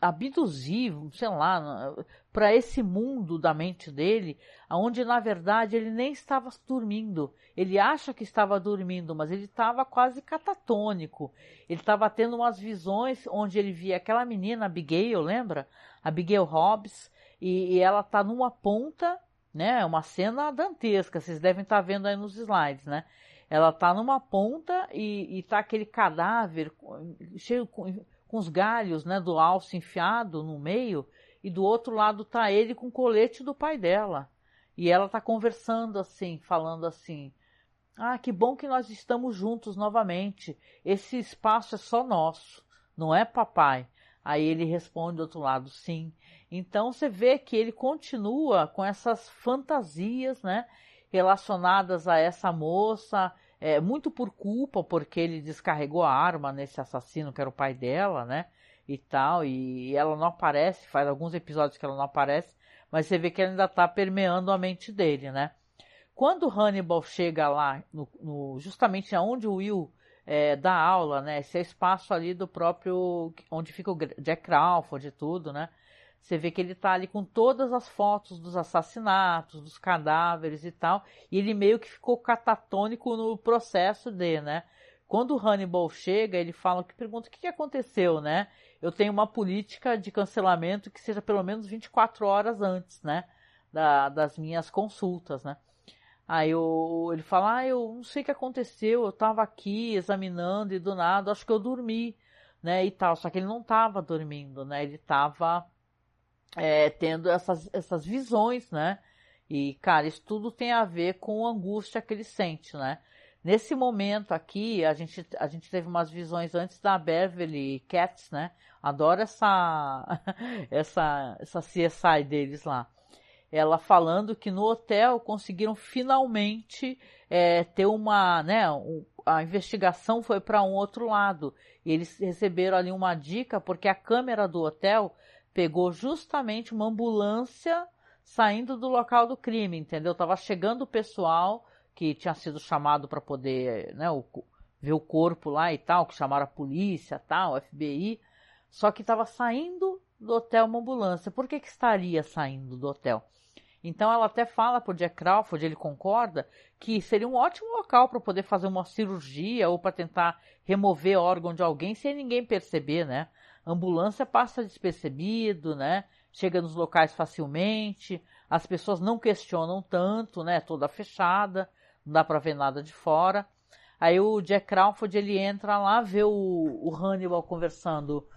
Speaker 1: abduzir, sei lá, para esse mundo da mente dele, onde na verdade ele nem estava dormindo. Ele acha que estava dormindo, mas ele estava quase catatônico. Ele estava tendo umas visões onde ele via aquela menina, Abigail, lembra? Abigail Hobbs, e, e ela está numa ponta, né? Uma cena dantesca, vocês devem estar tá vendo aí nos slides, né? Ela está numa ponta e, está aquele cadáver cheio com com os galhos né, do alce enfiado no meio, e do outro lado tá ele com o colete do pai dela. E ela tá conversando assim, falando assim: Ah, que bom que nós estamos juntos novamente. Esse espaço é só nosso, não é papai? Aí ele responde do outro lado: Sim. Então você vê que ele continua com essas fantasias, né? Relacionadas a essa moça, é, muito por culpa, porque ele descarregou a arma nesse assassino que era o pai dela, né? E tal, e ela não aparece, faz alguns episódios que ela não aparece, mas você vê que ela ainda tá permeando a mente dele, né? Quando Hannibal chega lá, no, no, justamente aonde o Will é, dá aula, né? Esse é espaço ali do próprio, onde fica o Jack Crawford e tudo, né? Você vê que ele está ali com todas as fotos dos assassinatos, dos cadáveres e tal, e ele meio que ficou catatônico no processo de, né? Quando o Hannibal chega, ele fala que pergunta o que aconteceu, né? Eu tenho uma política de cancelamento que seja pelo menos 24 horas antes, né? Da, das minhas consultas, né? Aí eu, ele fala, ah, eu não sei o que aconteceu, eu estava aqui examinando e do nada, acho que eu dormi, né, e tal. Só que ele não estava dormindo, né, ele estava é, tendo essas, essas visões, né? E, cara, isso tudo tem a ver com a angústia que ele sente, né? Nesse momento aqui, a gente, a gente teve umas visões antes da Beverly Cats, né? Adoro essa, essa, essa CSI deles lá. Ela falando que no hotel conseguiram finalmente é, ter uma, né? A investigação foi para um outro lado. E eles receberam ali uma dica porque a câmera do hotel pegou justamente uma ambulância saindo do local do crime, entendeu? Tava chegando o pessoal que tinha sido chamado para poder, né, o, ver o corpo lá e tal, que chamaram a polícia, tal, FBI, só que estava saindo do hotel uma ambulância. Por que que estaria saindo do hotel? Então ela até fala pro Jack Crawford, ele concorda, que seria um ótimo local para poder fazer uma cirurgia ou para tentar remover órgão de alguém sem ninguém perceber, né? Ambulância passa despercebido, né? Chega nos locais facilmente, as pessoas não questionam tanto, né? Toda fechada, não dá para ver nada de fora. Aí o Jack Crawford ele entra lá, vê o, o Hannibal conversando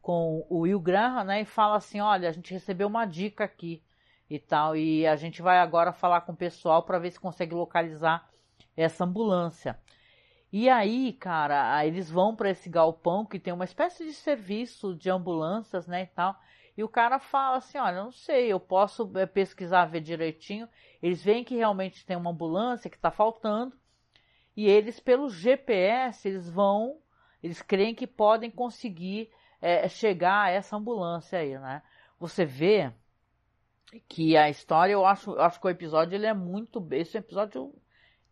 Speaker 1: com o Will Graham, né? E fala assim, olha, a gente recebeu uma dica aqui e tal. E a gente vai agora falar com o pessoal para ver se consegue localizar essa ambulância. E aí, cara, eles vão para esse galpão que tem uma espécie de serviço de ambulâncias, né, e tal. E o cara fala assim, olha, não sei, eu posso é, pesquisar, ver direitinho. Eles veem que realmente tem uma ambulância que está faltando. E eles, pelo GPS, eles vão, eles creem que podem conseguir é, chegar a essa ambulância aí, né? Você vê que a história, eu acho, eu acho que o episódio ele é muito, esse é episódio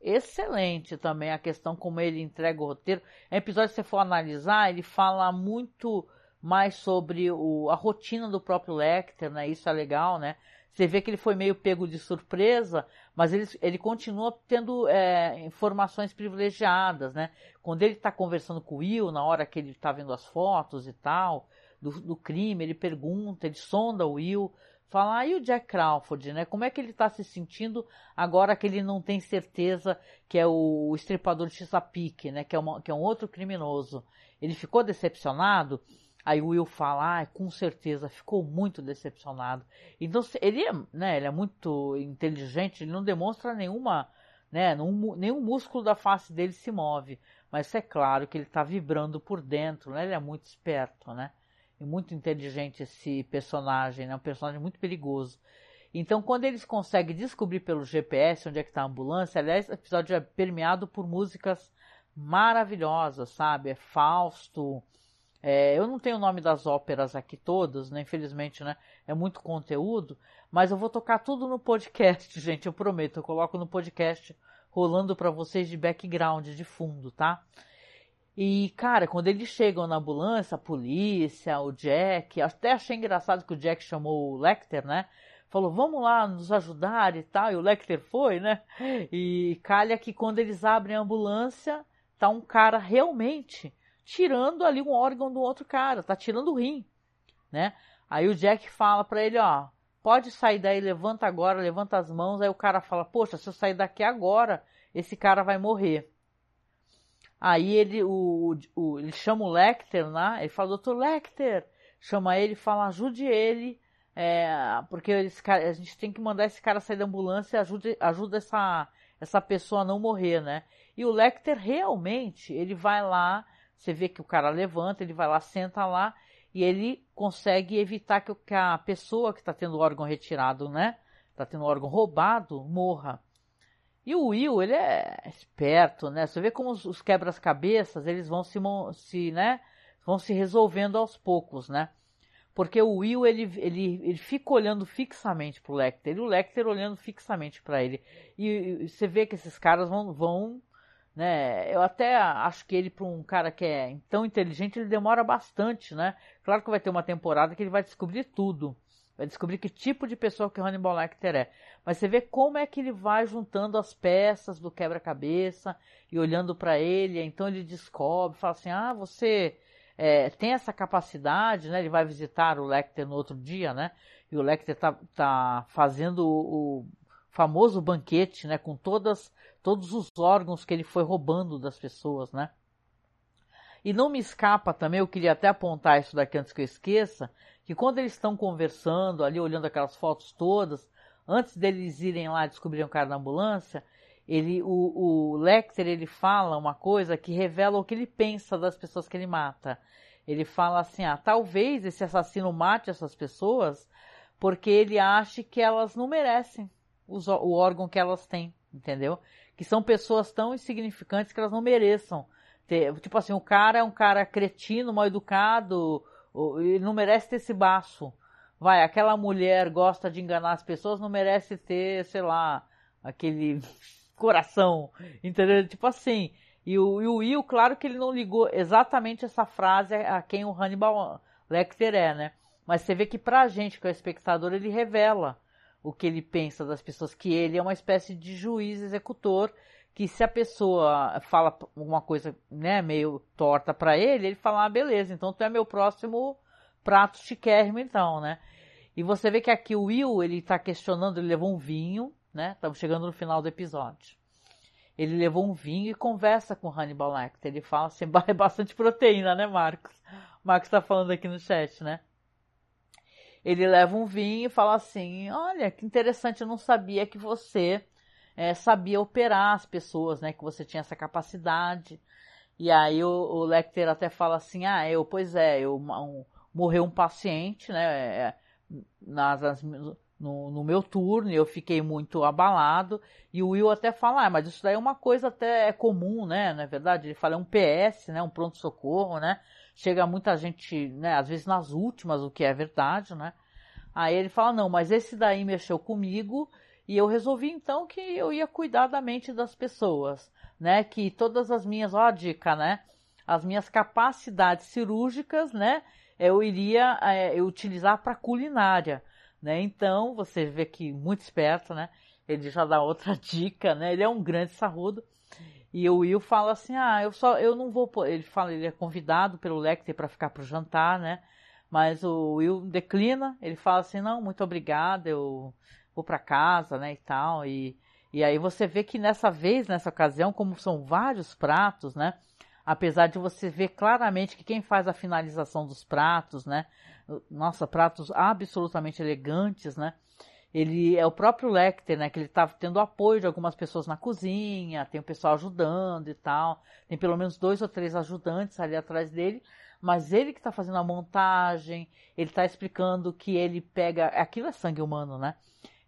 Speaker 1: excelente também, a questão como ele entrega o roteiro. É episódio, se você for analisar, ele fala muito mais sobre o, a rotina do próprio Lecter, né? Isso é legal, né? Você vê que ele foi meio pego de surpresa, mas ele, ele continua tendo é, informações privilegiadas, né? Quando ele está conversando com o Will, na hora que ele está vendo as fotos e tal, do, do crime, ele pergunta, ele sonda o Will falar, e o Jack Crawford, né? Como é que ele está se sentindo agora que ele não tem certeza que é o, estripador de Chesapeake, né? Que é, uma, que é um outro criminoso. Ele ficou decepcionado? Aí o Will fala, ah, com certeza, ficou muito decepcionado. Então, ele é, né, ele é muito inteligente, ele não demonstra nenhuma, né, nenhum músculo da face dele se move. Mas é claro que ele está vibrando por dentro, né? Ele é muito esperto, né? E muito inteligente esse personagem, né? Um personagem muito perigoso. Então, quando eles conseguem descobrir pelo GPS onde é que está a ambulância, aliás, o episódio é permeado por músicas maravilhosas, sabe? É Fausto. É, eu não tenho o nome das óperas aqui todas, né? Infelizmente, né? É muito conteúdo, mas eu vou tocar tudo no podcast, gente. Eu prometo. Eu coloco no podcast rolando para vocês de background, de fundo, tá? E, cara, quando eles chegam na ambulância, a polícia, o Jack, até achei engraçado que o Jack chamou o Lecter, né? Falou, vamos lá nos ajudar e tal, e o Lecter foi, né? E calha que quando eles abrem a ambulância, tá um cara realmente tirando ali um órgão do outro cara, tá tirando o rim, né? Aí o Jack fala para ele, ó, pode sair daí, levanta agora, levanta as mãos. Aí o cara fala, poxa, se eu sair daqui agora, esse cara vai morrer. Aí ele, o, o, ele chama o Lecter lá, ele fala, doutor Lecter, chama ele fala, ajude ele, é, porque esse cara, a gente tem que mandar esse cara sair da ambulância e ajude, ajuda essa, essa pessoa a não morrer, né? E o Lecter realmente, ele vai lá, você vê que o cara levanta, ele vai lá, senta lá, e ele consegue evitar que, que a pessoa que está tendo o órgão retirado, né? Está tendo o órgão roubado, morra. E o Will, ele é esperto, né? Você vê como os, os quebras-cabeças, eles vão se, se, né? Vão se resolvendo aos poucos, né? Porque o Will, ele, ele, ele fica olhando fixamente pro Lecter, e o Lecter olhando fixamente para ele. E, e, você vê que esses caras vão, vão né? Eu até acho que ele, para um cara que é tão inteligente, ele demora bastante, né? Claro que vai ter uma temporada que ele vai descobrir tudo. Vai descobrir que tipo de pessoa que Hannibal Lecter é. Mas você vê como é que ele vai juntando as peças do quebra-cabeça e olhando para ele. Então ele descobre, fala assim: ah, você é, tem essa capacidade, né? Ele vai visitar o Lecter no outro dia, né? E o Lecter tá, tá fazendo o, o famoso banquete, né? Com todas, todos os órgãos que ele foi roubando das pessoas, né? E não me escapa também, eu queria até apontar isso daqui antes que eu esqueça, que quando eles estão conversando ali, olhando aquelas fotos todas, antes deles irem lá descobrir um cara na ambulância, ele, o, o Lecter ele fala uma coisa que revela o que ele pensa das pessoas que ele mata. Ele fala assim, ah, talvez esse assassino mate essas pessoas porque ele acha que elas não merecem os, o órgão que elas têm, entendeu? Que são pessoas tão insignificantes que elas não mereçam ter. Tipo assim, o cara é um cara cretino, mal educado, ele não merece ter esse baço. Vai, aquela mulher gosta de enganar as pessoas, não merece ter, sei lá, aquele coração, entendeu? Tipo assim. E o, e o Will, claro que ele não ligou exatamente essa frase a quem o Hannibal Lecter é, né? Mas você vê que pra gente, que é o espectador, ele revela o que ele pensa das pessoas, que ele é uma espécie de juiz executor, que se a pessoa fala alguma coisa, né, meio torta para ele, ele fala, ah, beleza, então tu é meu próximo prato chiquérrimo então, né? E você vê que aqui o Will, ele tá questionando, ele levou um vinho, né? Estamos chegando no final do episódio. Ele levou um vinho e conversa com Hannibal Lecter. Ele fala assim, é bastante proteína, né, Marcos? O Marcos está falando aqui no chat, né? Ele leva um vinho e fala assim, olha, que interessante, eu não sabia que você é, sabia operar as pessoas, né? Que você tinha essa capacidade. E aí o, o Lecter até fala assim, ah, eu, pois é, eu um, morreu um paciente, né? É, nas, nas, no, no, meu turno, eu fiquei muito abalado, e o Will até fala, ah, mas isso daí é uma coisa até comum, né, na é verdade, ele fala, é um PS, né, um pronto-socorro, né, chega muita gente, né, às vezes nas últimas, o que é verdade, né, aí ele fala, não, mas esse daí mexeu comigo, e eu resolvi então que eu ia cuidar da mente das pessoas, né, que todas as minhas, ó a dica, né, as minhas capacidades cirúrgicas, né, eu iria é, utilizar para culinária, né? Então, você vê que muito esperto, né? Ele já dá outra dica, né? Ele é um grande sarrudo. E o Will fala assim: "Ah, eu só eu não vou, ele fala, ele é convidado pelo Lecter para ficar pro jantar, né? Mas o Will declina, ele fala assim: "Não, muito obrigado, eu vou para casa, né, e tal". E e aí você vê que nessa vez, nessa ocasião, como são vários pratos, né? Apesar de você ver claramente que quem faz a finalização dos pratos, né? nossa, pratos absolutamente elegantes, né? Ele é o próprio Lecter, né? Que ele tá tendo apoio de algumas pessoas na cozinha, tem o pessoal ajudando e tal. Tem pelo menos dois ou três ajudantes ali atrás dele, mas ele que está fazendo a montagem, ele está explicando que ele pega. Aquilo é sangue humano, né?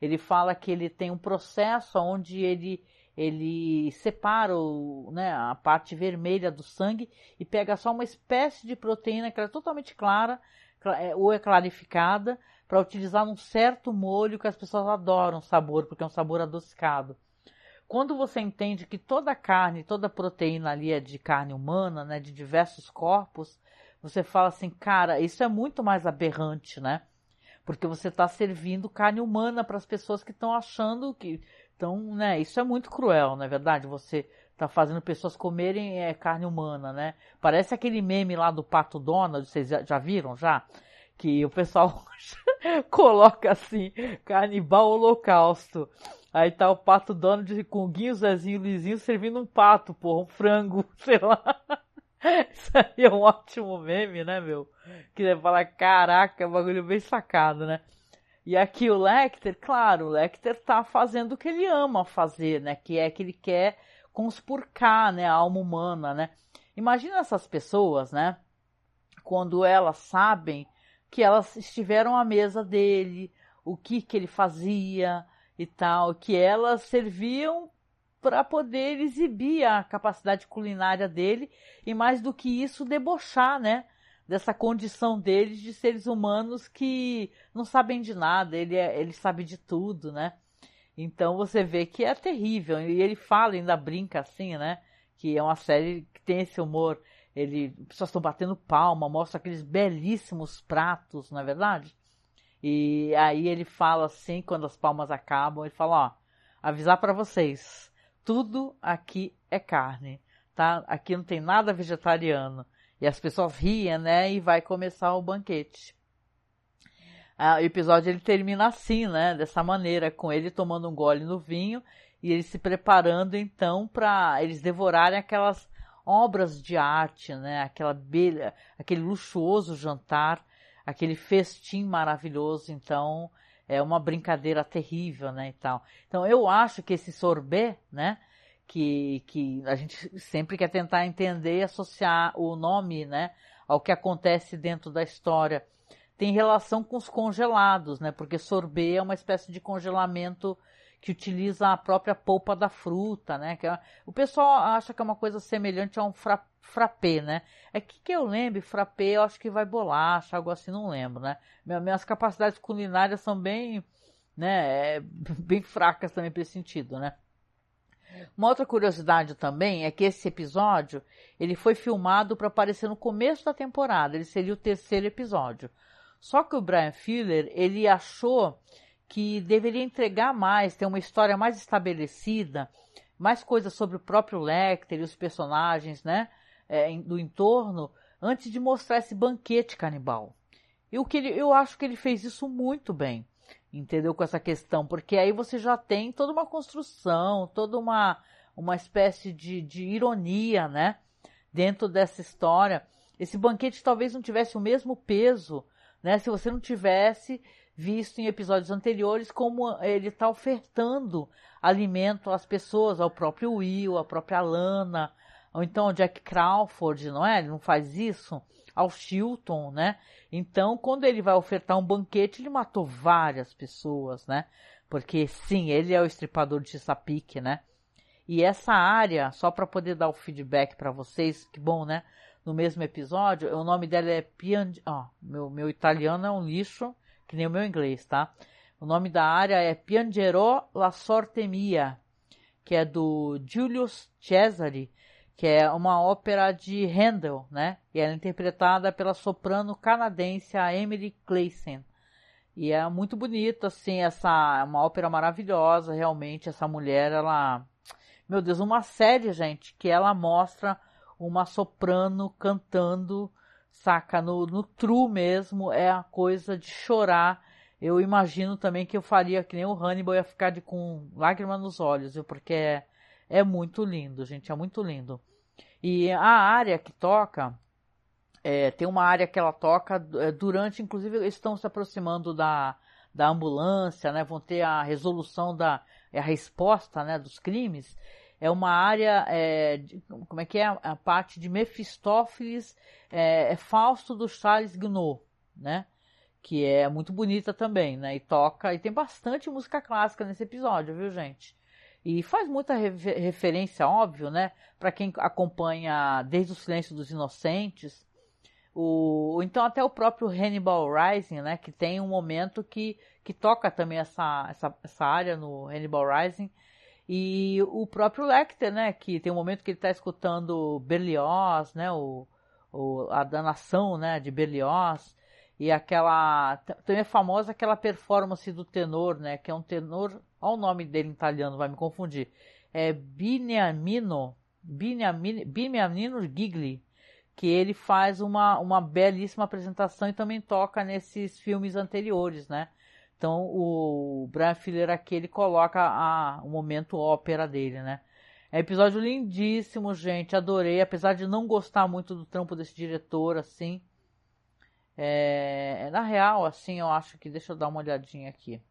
Speaker 1: Ele fala que ele tem um processo onde ele ele separa o, né, a parte vermelha do sangue e pega só uma espécie de proteína que é totalmente clara é, ou é clarificada para utilizar num certo molho que as pessoas adoram o sabor, porque é um sabor adocicado. Quando você entende que toda carne, toda proteína ali é de carne humana, né, de diversos corpos, você fala assim, cara, isso é muito mais aberrante, né? Porque você está servindo carne humana para as pessoas que estão achando que então, né, isso é muito cruel, não é verdade? Você tá fazendo pessoas comerem é, carne humana, né? Parece aquele meme lá do Pato Donald, vocês já, já viram já? Que o pessoal coloca assim, canibal holocausto. Aí tá o Pato Donald com o Guinho, Zezinho, Lizinho servindo um pato, porra, um frango, sei lá. Isso aí é um ótimo meme, né, meu? Que você fala, caraca, é bagulho bem sacado, né? E aqui o Lecter, claro, o Lecter tá fazendo o que ele ama fazer, né? Que é que ele quer conspurcar, né, a alma humana, né? Imagina essas pessoas, né? Quando elas sabem que elas estiveram à mesa dele, o que que ele fazia e tal, que elas serviam para poder exibir a capacidade culinária dele e mais do que isso debochar, né? Dessa condição deles de seres humanos que não sabem de nada, ele, é, ele sabe de tudo, né? Então você vê que é terrível. E ele fala, ainda brinca assim, né? Que é uma série que tem esse humor. Ele, pessoas estão batendo palma, mostra aqueles belíssimos pratos, não é verdade? E aí ele fala assim, quando as palmas acabam, ele fala, ó, avisar para vocês, tudo aqui é carne, tá? Aqui não tem nada vegetariano. E as pessoas riem, né? E vai começar o banquete o episódio ele termina assim, né? Dessa maneira, com ele tomando um gole no vinho e ele se preparando então para eles devorarem aquelas obras de arte, né? Aquela belha, aquele luxuoso jantar, aquele festim maravilhoso. Então é uma brincadeira terrível, né? E tal. Então eu acho que esse sorbet, né? Que, que a gente sempre quer tentar entender e associar o nome, né? Ao que acontece dentro da história tem relação com os congelados, né? Porque sorbet é uma espécie de congelamento que utiliza a própria polpa da fruta, né? Que é, o pessoal acha que é uma coisa semelhante a um fra, frappé, né? É que que eu lembro, frappé eu acho que vai bolacha, algo assim, não lembro, né? Minhas capacidades culinárias são bem, né, é, bem fracas também para esse sentido, né? Uma outra curiosidade também é que esse episódio ele foi filmado para aparecer no começo da temporada. Ele seria o terceiro episódio. Só que o Brian Fuller, ele achou que deveria entregar mais, ter uma história mais estabelecida, mais coisas sobre o próprio Lecter e os personagens, né, é, do entorno, antes de mostrar esse banquete canibal. E o que ele, eu acho que ele fez isso muito bem, entendeu? Com essa questão, porque aí você já tem toda uma construção, toda uma, uma espécie de, de ironia, né? Dentro dessa história. Esse banquete talvez não tivesse o mesmo peso, né? Se você não tivesse visto em episódios anteriores como ele está ofertando alimento às pessoas, ao próprio Will, à própria Lana, ou então Jack Crawford, não é? Ele não faz isso? Ao Chilton, né? Então, quando ele vai ofertar um banquete, ele matou várias pessoas, né? Porque, sim, ele é o estripador de Chesapeake, né? E essa área, só para poder dar o feedback para vocês, que bom, né? No mesmo episódio, o nome dela é Pian... Ó, meu, meu italiano é um lixo, que nem o meu inglês, tá? O nome da área é Piangero la Sorte Mia, que é do Julius Cesare, que é uma ópera de Handel, né? E ela é interpretada pela soprano canadense Emily Clayson. E é muito bonita, assim, essa uma ópera maravilhosa, realmente essa mulher, ela, meu Deus, uma série, gente, que ela mostra uma soprano cantando, saca, no, no true mesmo, é a coisa de chorar. Eu imagino também que eu faria que nem o Hannibal, ia ficar de, com lágrima nos olhos, viu? Porque é, é muito lindo, gente, é muito lindo. E a área que toca, é, tem uma área que ela toca é, durante, inclusive, eles estão se aproximando da, da ambulância, né? Vão ter a resolução da a resposta, né, dos crimes. É uma área, é, de, como é que é a, parte de Mefistófeles, é, é Fausto do Charles Gounod, né? Que é muito bonita também, né? E toca e tem bastante música clássica nesse episódio, viu, gente? E faz muita referência, óbvio, né? Para quem acompanha desde o Silêncio dos Inocentes, o, então até o próprio Hannibal Rising, né? Que tem um momento que, que toca também essa, essa, essa área no Hannibal Rising. E o próprio Lecter, né? Que tem um momento que ele está escutando Berlioz, né? O, o, a danação, né? De Berlioz. E aquela. Também é famosa aquela performance do tenor, né? Que é um tenor. Olha o nome dele em italiano, vai me confundir. É Biniamino. Biniamino, Biniamino Gigli. Que ele faz uma, uma belíssima apresentação e também toca nesses filmes anteriores, né? Então o Brian Filler aqui ele coloca a, o momento ópera dele, né? É episódio lindíssimo, gente. Adorei, apesar de não gostar muito do trampo desse diretor, assim. É, na real, assim, eu acho que. Deixa eu dar uma olhadinha aqui.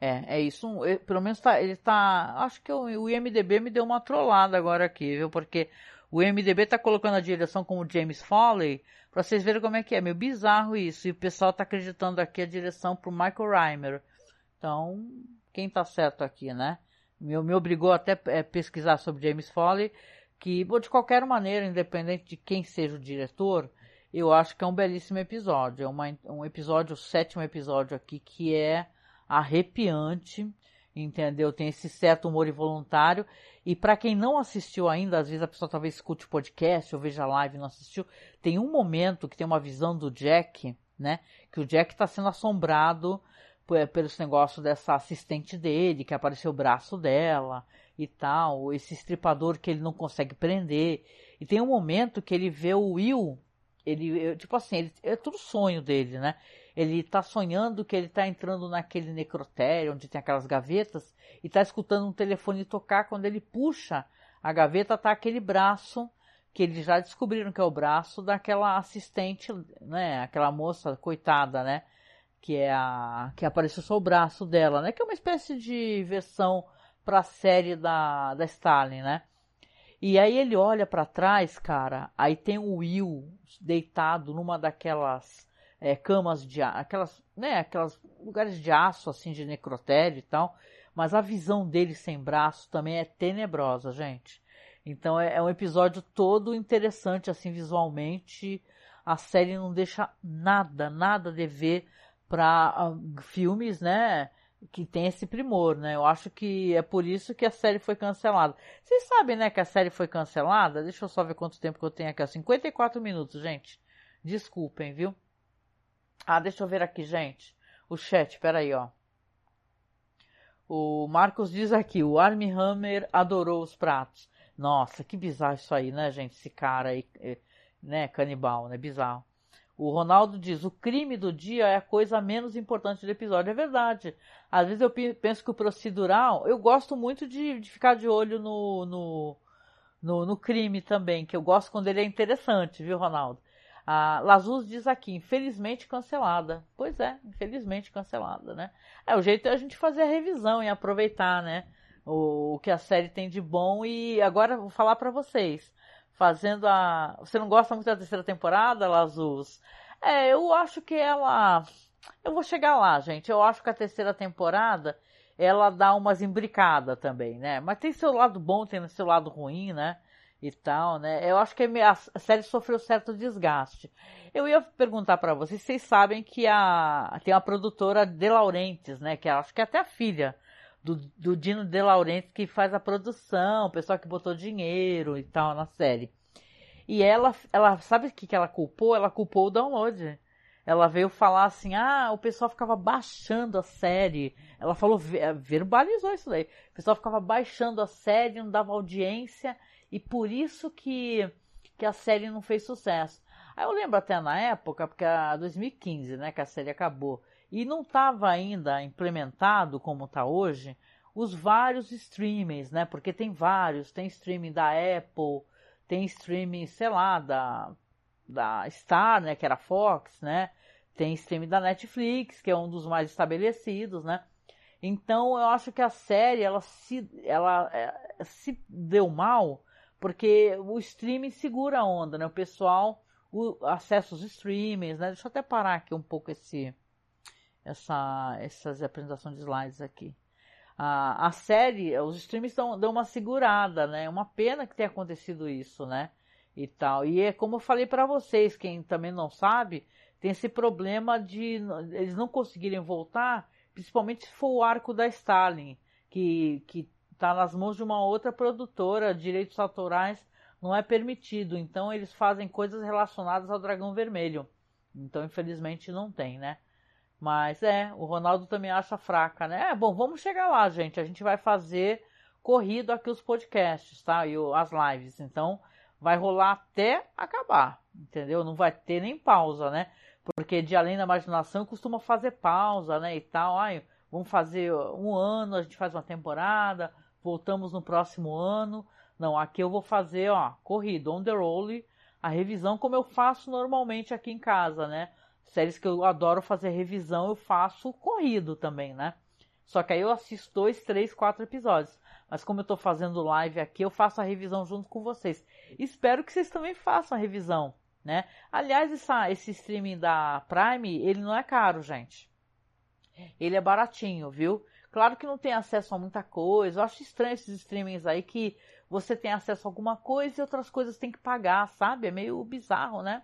Speaker 1: É, é isso. pelo menos tá, ele tá. Acho que o IMDB me deu uma trollada agora aqui, viu? Porque o IMDB tá colocando a direção como James Foley, pra vocês verem como é que é. Meio bizarro isso. E o pessoal tá acreditando aqui a direção pro Michael Reimer. Então, quem tá certo aqui, né? Me, me obrigou até é, pesquisar sobre James Foley, que, de qualquer maneira, independente de quem seja o diretor, eu acho que é um belíssimo episódio. É uma, um episódio, o sétimo episódio aqui, que é arrepiante, entendeu? Tem esse certo humor involuntário. E para quem não assistiu ainda, às vezes a pessoa talvez escute o podcast ou veja a live e não assistiu, tem um momento que tem uma visão do Jack, né? Que o Jack está sendo assombrado pelos negócios dessa assistente dele, que apareceu o braço dela e tal, esse estripador que ele não consegue prender. E tem um momento que ele vê o Will ele, tipo assim, ele, é tudo sonho dele, né? Ele tá sonhando que ele tá entrando naquele necrotério onde tem aquelas gavetas e tá escutando um telefone tocar. Quando ele puxa a gaveta, tá aquele braço que eles já descobriram que é o braço daquela assistente, né? Aquela moça coitada, né? Que é a que apareceu só o braço dela, né? Que é uma espécie de versão para a série da da Stalin, né? E aí ele olha para trás, cara, aí tem o Will deitado numa daquelas é, camas de aquelas, né, aquelas lugares de aço assim de necrotério e tal, mas a visão dele sem braço também é tenebrosa, gente. Então é, é um episódio todo interessante assim visualmente. A série não deixa nada, nada de ver para uh, ah, filmes, né? que tem esse primor, né? Eu acho que é por isso que a série foi cancelada. Vocês sabem, né, que a série foi cancelada? Deixa eu só ver quanto tempo que eu tenho aqui. 54 minutos, gente. Desculpem, viu? Ah, deixa eu ver aqui, gente. o chat, peraí, ó. O Marcos diz aqui, o Armie Hammer adorou os pratos. Nossa, que bizarro isso aí, né, gente? Esse cara aí, é, né, canibal, né? Bizarro. O Ronaldo diz: o crime do dia é a coisa menos importante do episódio. É verdade. Às vezes eu penso que o procedural. Eu gosto muito de, de ficar de olho no, no, no, no, crime também, que eu gosto quando ele é interessante, viu, Ronaldo? A Lazuz diz aqui: infelizmente cancelada. Pois é, infelizmente cancelada, né? É, o jeito é a gente fazer a revisão e aproveitar, né? O, o que a série tem de bom. E agora vou falar para vocês fazendo a. Você não gosta muito da terceira temporada, Lazus? É, eu acho que ela. Eu vou chegar lá, gente. Eu acho que a terceira temporada ela dá umas imbricadas também, né? Mas tem seu lado bom, tem seu lado ruim, né? E tal, né? Eu acho que a série sofreu certo desgaste. Eu ia perguntar para vocês, vocês sabem que a tem a produtora De Laurentiis, né? Que acho que é até a filha do, do Dino De Laurentiis que faz a produção, o pessoal que botou dinheiro e tal na série. E ela, ela sabe o que, que ela culpou? Ela culpou o download. Ela veio falar assim: ah, o pessoal ficava baixando a série. Ela falou, verbalizou isso daí. O pessoal ficava baixando a série, não dava audiência, e por isso que, que a série não fez sucesso. Aí eu lembro até na época, porque a 2015, né, que a série acabou e não estava ainda implementado como está hoje os vários streamings, né? Porque tem vários, tem streaming da Apple, tem streaming, sei lá, da, da Star, né? Que era Fox, né? Tem streaming da Netflix, que é um dos mais estabelecidos, né? Então eu acho que a série ela se, ela, é, se deu mal porque o streaming segura a onda, né? O pessoal o, acessa os streamings, né? Deixa eu até parar aqui um pouco esse essa, essas apresentações de slides aqui. A, a série, os streams dão, dão uma segurada, né? Uma pena que tenha acontecido isso, né? E tal. E é como eu falei para vocês, quem também não sabe, tem esse problema de eles não conseguirem voltar, principalmente se for o arco da Stalin, que, que tá nas mãos de uma outra produtora, direitos autorais não é permitido. Então eles fazem coisas relacionadas ao Dragão Vermelho. Então, infelizmente, não tem, né? Mas é, o Ronaldo também acha fraca, né? É, bom, vamos chegar lá, gente. A gente vai fazer corrido aqui os podcasts, tá? E as lives. Então, vai rolar até acabar, entendeu? Não vai ter nem pausa, né? Porque de Além da Imaginação costuma fazer pausa, né? E tal. Ai, vamos fazer um ano, a gente faz uma temporada, voltamos no próximo ano. Não, aqui eu vou fazer, ó, corrido, on the roll, a revisão como eu faço normalmente aqui em casa, né? séries que eu adoro fazer revisão, eu faço corrido também, né? Só que aí eu assisto dois, três, quatro episódios. Mas como eu tô fazendo live aqui, eu faço a revisão junto com vocês. Espero que vocês também façam a revisão, né? Aliás, essa, esse streaming da Prime, ele não é caro, gente. Ele é baratinho, viu? Claro que não tem acesso a muita coisa. Eu acho estranho esses streamings aí que você tem acesso a alguma coisa e outras coisas tem que pagar, sabe? É meio bizarro, né?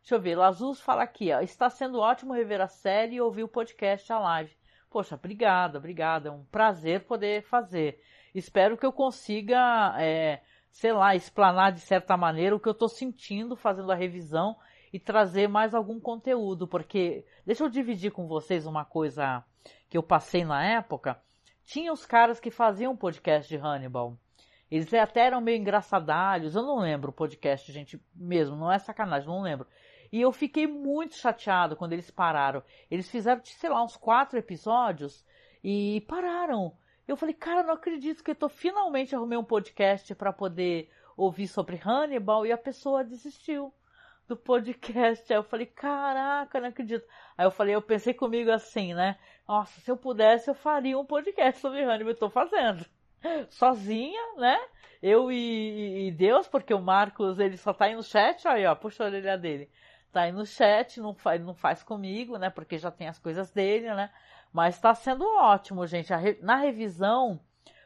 Speaker 1: Deixa eu ver, Lazus fala aqui, ó, está sendo ótimo rever a série e ouvir o podcast, a live. Poxa, obrigada, obrigada, é um prazer poder fazer. Espero que eu consiga, é, sei lá, explanar de certa maneira o que eu estou sentindo fazendo a revisão e trazer mais algum conteúdo, porque deixa eu dividir com vocês uma coisa que eu passei na época. Tinha os caras que faziam podcast de Hannibal. Eles até eram meio engraçadalhos. Eu não lembro o podcast, gente, mesmo, não é sacanagem, não lembro. E eu fiquei muito chateado quando eles pararam. Eles fizeram, sei lá, uns quatro episódios e pararam. Eu falei, cara, não acredito que eu tô finalmente arrumei um podcast para poder ouvir sobre Hannibal e a pessoa desistiu do podcast. Aí eu falei, caraca, não acredito. Aí eu falei, eu pensei comigo assim, né? Nossa, se eu pudesse, eu faria um podcast sobre Hannibal. Eu tô fazendo. Sozinha, né? Eu e, e Deus, porque o Marcos, ele só tá aí no chat, aí ó, puxa a orelha dele tá aí no chat, não faz, não faz comigo, né? Porque já tem as coisas dele, né? Mas está sendo ótimo, gente. Re, na revisão,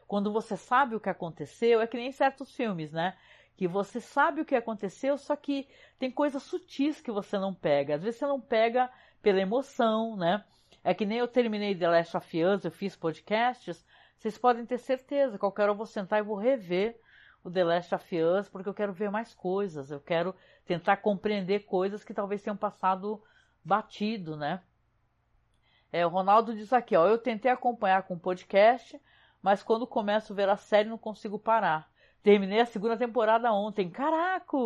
Speaker 1: quando você sabe o que aconteceu, é que nem certos filmes, né? Que você sabe o que aconteceu, só que tem coisas sutis que você não pega. Às vezes você não pega pela emoção, né? É que nem eu terminei The Last of Us, eu fiz podcasts. Vocês podem ter certeza, qualquer hora eu vou sentar e vou rever o The Last of Us, porque eu quero ver mais coisas, eu quero tentar compreender coisas que talvez tenham passado batido, né? É, o Ronaldo diz aqui, ó, eu tentei acompanhar com podcast, mas quando começo a ver a série não consigo parar. Terminei a segunda temporada ontem. Caraca!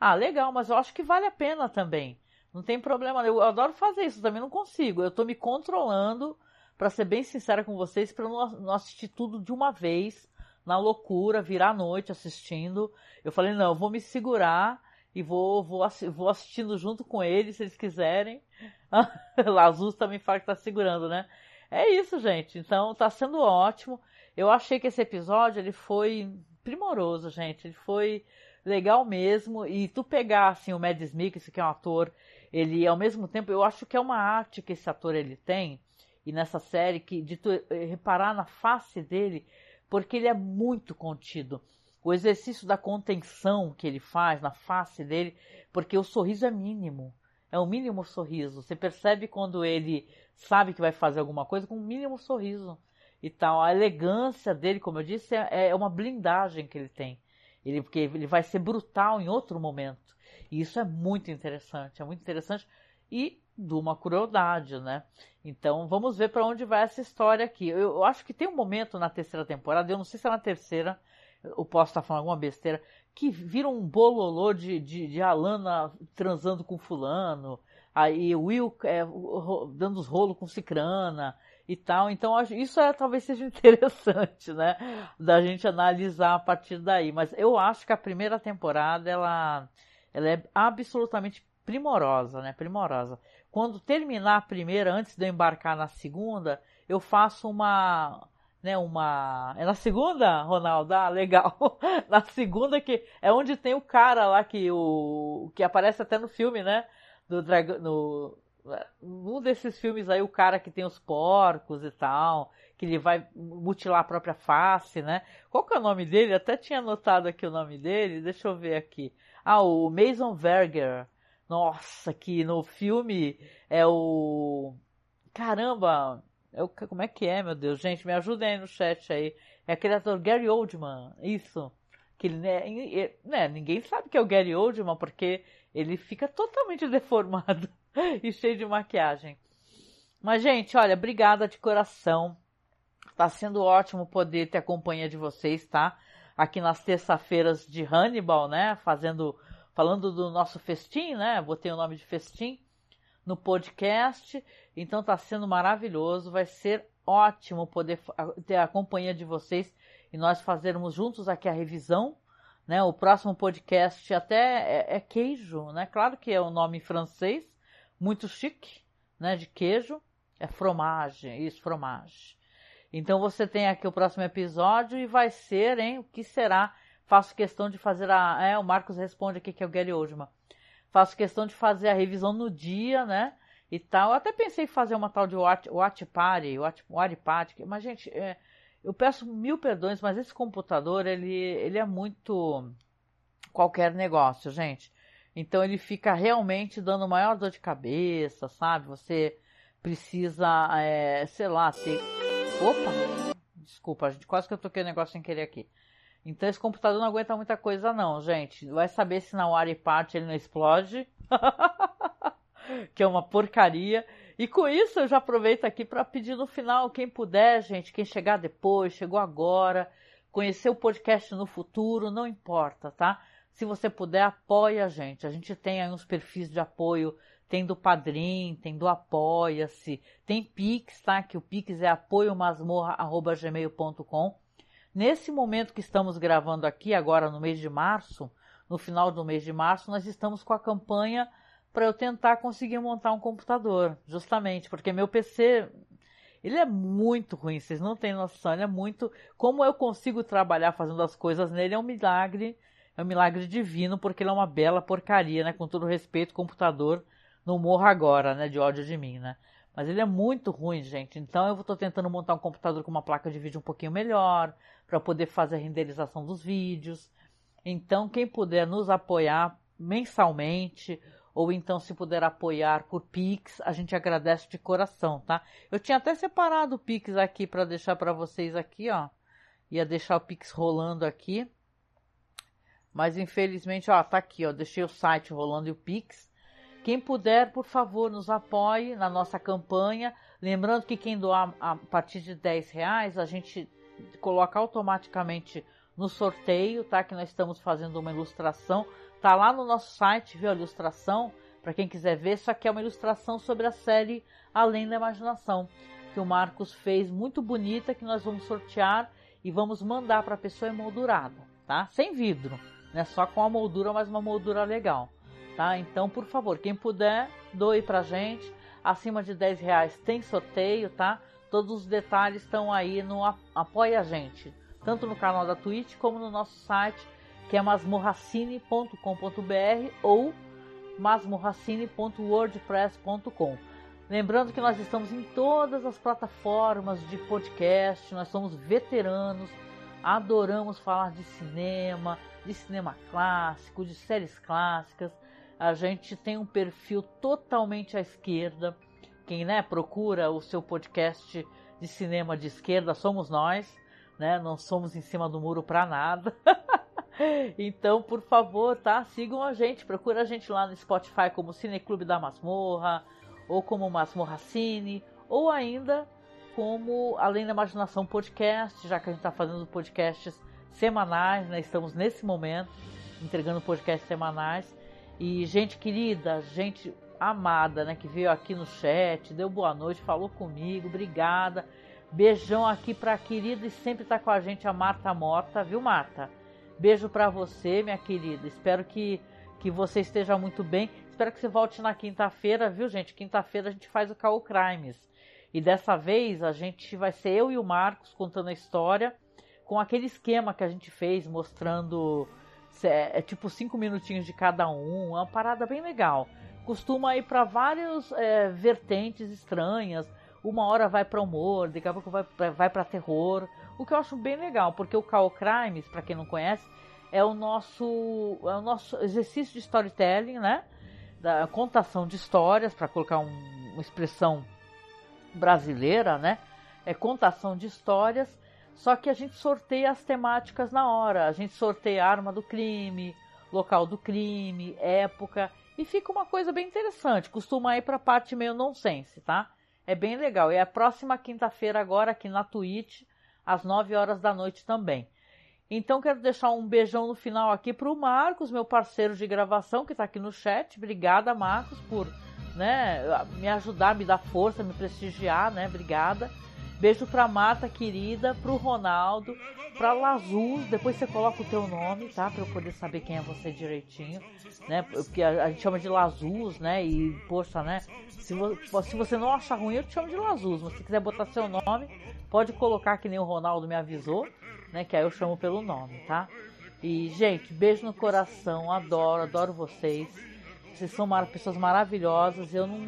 Speaker 1: Ah, legal, mas eu acho que vale a pena também. Não tem problema. Eu adoro fazer isso, também não consigo. Eu tô me controlando, para ser bem sincera com vocês, para não, assistir tudo de uma vez, na loucura, virar a noite assistindo. Eu falei, não, eu vou me segurar e vou, vou, vou assistindo junto com eles, se eles quiserem. Lazus também fala que tá segurando, né? É isso, gente. Então tá sendo ótimo. Eu achei que esse episódio ele foi primoroso, gente. Ele foi legal mesmo. E tu pegar assim o Mads Mikkelsen, que é um ator, ele ao mesmo tempo, eu acho que é uma arte que esse ator ele tem e nessa série que de tu eh, reparar na face dele, porque ele é muito contido. O exercício da contenção que ele faz na face dele, porque o sorriso é mínimo. É o mínimo sorriso. Você percebe quando ele sabe que vai fazer alguma coisa com um mínimo sorriso e tal. A elegância dele, como eu disse, é, é uma blindagem que ele tem. Ele, porque ele vai ser brutal em outro momento. E isso é muito interessante, é muito interessante e de uma crueldade, né? Então vamos ver para onde vai essa história aqui. Eu, eu, acho que tem um momento na terceira temporada, eu não sei se é na terceira, eu posso estar falando alguma besteira, que vira um bololô de, de, de Alana transando com fulano, aí Will é, dando os rolos com Cicrana, e tal. Então isso é, talvez seja interessante, né, da gente analisar a partir daí. Mas eu acho que a primeira temporada ela, ela é absolutamente primorosa, né, primorosa. Quando terminar a primeira, antes de eu embarcar na segunda, eu faço uma né, uma. É na segunda, Ronaldo? Ah, legal. na segunda que é onde tem o cara lá que o que aparece até no filme, né? Do dragão, um desses filmes aí, o cara que tem os porcos e tal, que ele vai mutilar a própria face, né? Qual que é o nome dele? Eu até tinha anotado aqui o nome dele, deixa eu ver aqui. Ah, o Mason Verger. Nossa, que no filme é o. Caramba! É o... Como é que é, meu Deus? Gente, me ajudem aí no chat aí. É aquele ator Gary Oldman, isso. Que ele, né, né, ninguém sabe que é o Gary Oldman porque ele fica totalmente deformado. e cheio de maquiagem. Mas, gente, olha, obrigada de coração. Tá sendo ótimo poder ter a companhia de vocês, tá? Aqui nas terça-feiras de Hannibal, né? Fazendo, falando do nosso festim, né? Botei o nome de festim no podcast. Então tá sendo maravilhoso. Vai ser ótimo poder ter a companhia de vocês e nós fazermos juntos aqui a revisão. Né? O próximo podcast até é, é queijo, né? Claro que é o nome em francês, muito chique, né, de queijo, é fromage, isso, fromage. Então você tem aqui o próximo episódio e vai ser, hein, o que será? Faço questão de fazer a, é, o Marcos responde aqui que é o Gary Oldman. Faço questão de fazer a revisão no dia, né, e tal. Eu até pensei em fazer uma tal de Watch, watch Party, Watch, watch Party, mas gente, é, eu peço mil perdões, mas esse computador, ele, ele é muito qualquer negócio, gente. Então ele fica realmente dando maior dor de cabeça, sabe? Você precisa, é, sei lá, ter. Opa! Desculpa, gente, quase que eu toquei o negócio sem querer aqui. Então esse computador não aguenta muita coisa, não, gente. Vai saber se na Wari parte ele não explode. que é uma porcaria. E com isso eu já aproveito aqui para pedir no final, quem puder, gente, quem chegar depois, chegou agora, conhecer o podcast no futuro, não importa, tá? Se você puder, apoie a gente. A gente tem aí uns perfis de apoio, tem do Padrim, tem do Apoia-se, tem Pix, tá? Que o Pix é apoiomasmorra.gmail.com. Nesse momento que estamos gravando aqui, agora no mês de março, no final do mês de março, nós estamos com a campanha para eu tentar conseguir montar um computador, justamente, porque meu PC ele é muito ruim, vocês não têm noção, ele é muito. Como eu consigo trabalhar fazendo as coisas nele é um milagre é um milagre divino, porque ele é uma bela porcaria, né? Com todo respeito, computador não morra agora, né? De ódio de mim, né? Mas ele é muito ruim, gente. Então eu estou tentando montar um computador com uma placa de vídeo um pouquinho melhor, para poder fazer a renderização dos vídeos. Então, quem puder nos apoiar mensalmente, ou então se puder apoiar por Pix, a gente agradece de coração, tá? Eu tinha até separado o Pix aqui para deixar para vocês aqui, ó. Ia deixar o Pix rolando aqui. Mas infelizmente, ó, tá aqui, ó. Deixei o site rolando e o Pix. quem puder, por favor, nos apoie na nossa campanha. Lembrando que quem doar a partir de 10 reais, a gente coloca automaticamente no sorteio, tá? Que nós estamos fazendo uma ilustração. Tá lá no nosso site, viu a ilustração? Para quem quiser ver, isso aqui é uma ilustração sobre a série Além da Imaginação, que o Marcos fez muito bonita, que nós vamos sortear e vamos mandar para a pessoa emoldurada, tá? Sem vidro, né? Só com a moldura, mas uma moldura legal, tá? Então, por favor, quem puder, doe pra gente. Acima de 10 reais tem sorteio, tá? Todos os detalhes estão aí no Apoia a Gente, tanto no canal da Twitch como no nosso site, que é masmorracine.com.br ou masmorracine.wordpress.com. Lembrando que nós estamos em todas as plataformas de podcast, nós somos veteranos, adoramos falar de cinema, de cinema clássico, de séries clássicas. A gente tem um perfil totalmente à esquerda. Quem né, procura o seu podcast de cinema de esquerda somos nós, né? Não somos em cima do muro para nada. então, por favor, tá? Sigam a gente, procura a gente lá no Spotify como Cineclube da Masmorra, ou como Masmorra Cine, ou ainda como Além da Imaginação Podcast, já que a gente está fazendo podcasts semanais, né? Estamos nesse momento entregando podcasts semanais. E gente querida, gente amada, né, que veio aqui no chat, deu boa noite, falou comigo, obrigada. Beijão aqui para a querida e sempre tá com a gente a Marta Mota, viu, Marta? Beijo para você, minha querida. Espero que que você esteja muito bem. Espero que você volte na quinta-feira, viu, gente? Quinta-feira a gente faz o Call Crimes. E dessa vez a gente vai ser eu e o Marcos contando a história com aquele esquema que a gente fez mostrando é, é tipo cinco minutinhos de cada um, é uma parada bem legal. Costuma ir para várias é, vertentes estranhas. Uma hora vai para humor, daqui a pouco vai, vai para terror. O que eu acho bem legal, porque o Call Crimes, para quem não conhece, é o nosso é o nosso exercício de storytelling, né? Da contação de histórias, para colocar um, uma expressão brasileira, né? É contação de histórias, só que a gente sorteia as temáticas na hora. A gente sorteia arma do crime, local do crime, época, e fica uma coisa bem interessante. Costuma ir para a parte meio nonsense, tá? É bem legal. É a próxima quinta-feira agora aqui na Twitch, às 9 horas da noite também. Então quero deixar um beijão no final aqui para o Marcos, meu parceiro de gravação que está aqui no chat. Obrigada, Marcos, por né, me ajudar, me dar força, me prestigiar, né? Obrigada. Beijo para Marta, querida, para o Ronaldo, para Lazuz. Depois você coloca o teu nome, tá? Para eu poder saber quem é você direitinho, né? Porque a, a gente chama de Lazuz, né? E poxa, né? Se, vo, se você não achar ruim, eu te chamo de Lazuz. Mas se quiser botar seu nome, pode colocar que nem o Ronaldo me avisou né? Que aí eu chamo pelo nome, tá? E, gente, beijo no coração, adoro, adoro vocês. Vocês são pessoas maravilhosas. Eu não,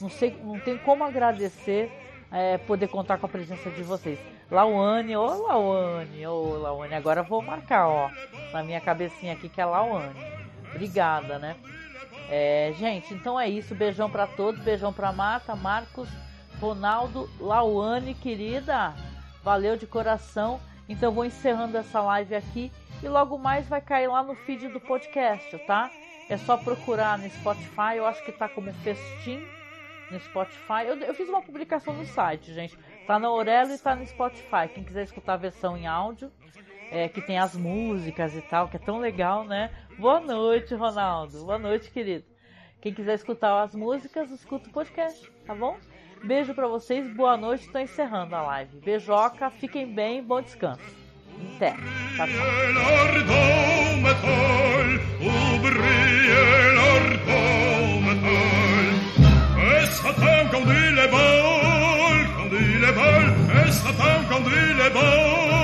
Speaker 1: não sei, não tenho como agradecer é, poder contar com a presença de vocês. Lauane, ô Lauane, ô Lauane, agora vou marcar, ó, na minha cabecinha aqui que é Lauane. Obrigada, né? É, gente, então é isso. Beijão para todos, beijão para Marta, Marcos, Ronaldo, Lauane, querida. Valeu de coração. Então vou encerrando essa live aqui e logo mais vai cair lá no feed do podcast, tá? É só procurar no Spotify, eu acho que tá como Festim no Spotify. Eu, eu fiz uma publicação no site, gente. Tá na Aurelo e tá no Spotify. Quem quiser escutar a versão em áudio, é, que tem as músicas e tal, que é tão legal, né? Boa noite, Ronaldo. Boa noite, querido. Quem quiser escutar as músicas, escuta o podcast, tá bom? Beijo para vocês, boa noite. Estou encerrando a live. Beijoca, fiquem bem, bom descanso. Até. Tchau, tchau.
Speaker 2: Satan quand il est bon, quand il et Satan quand il est.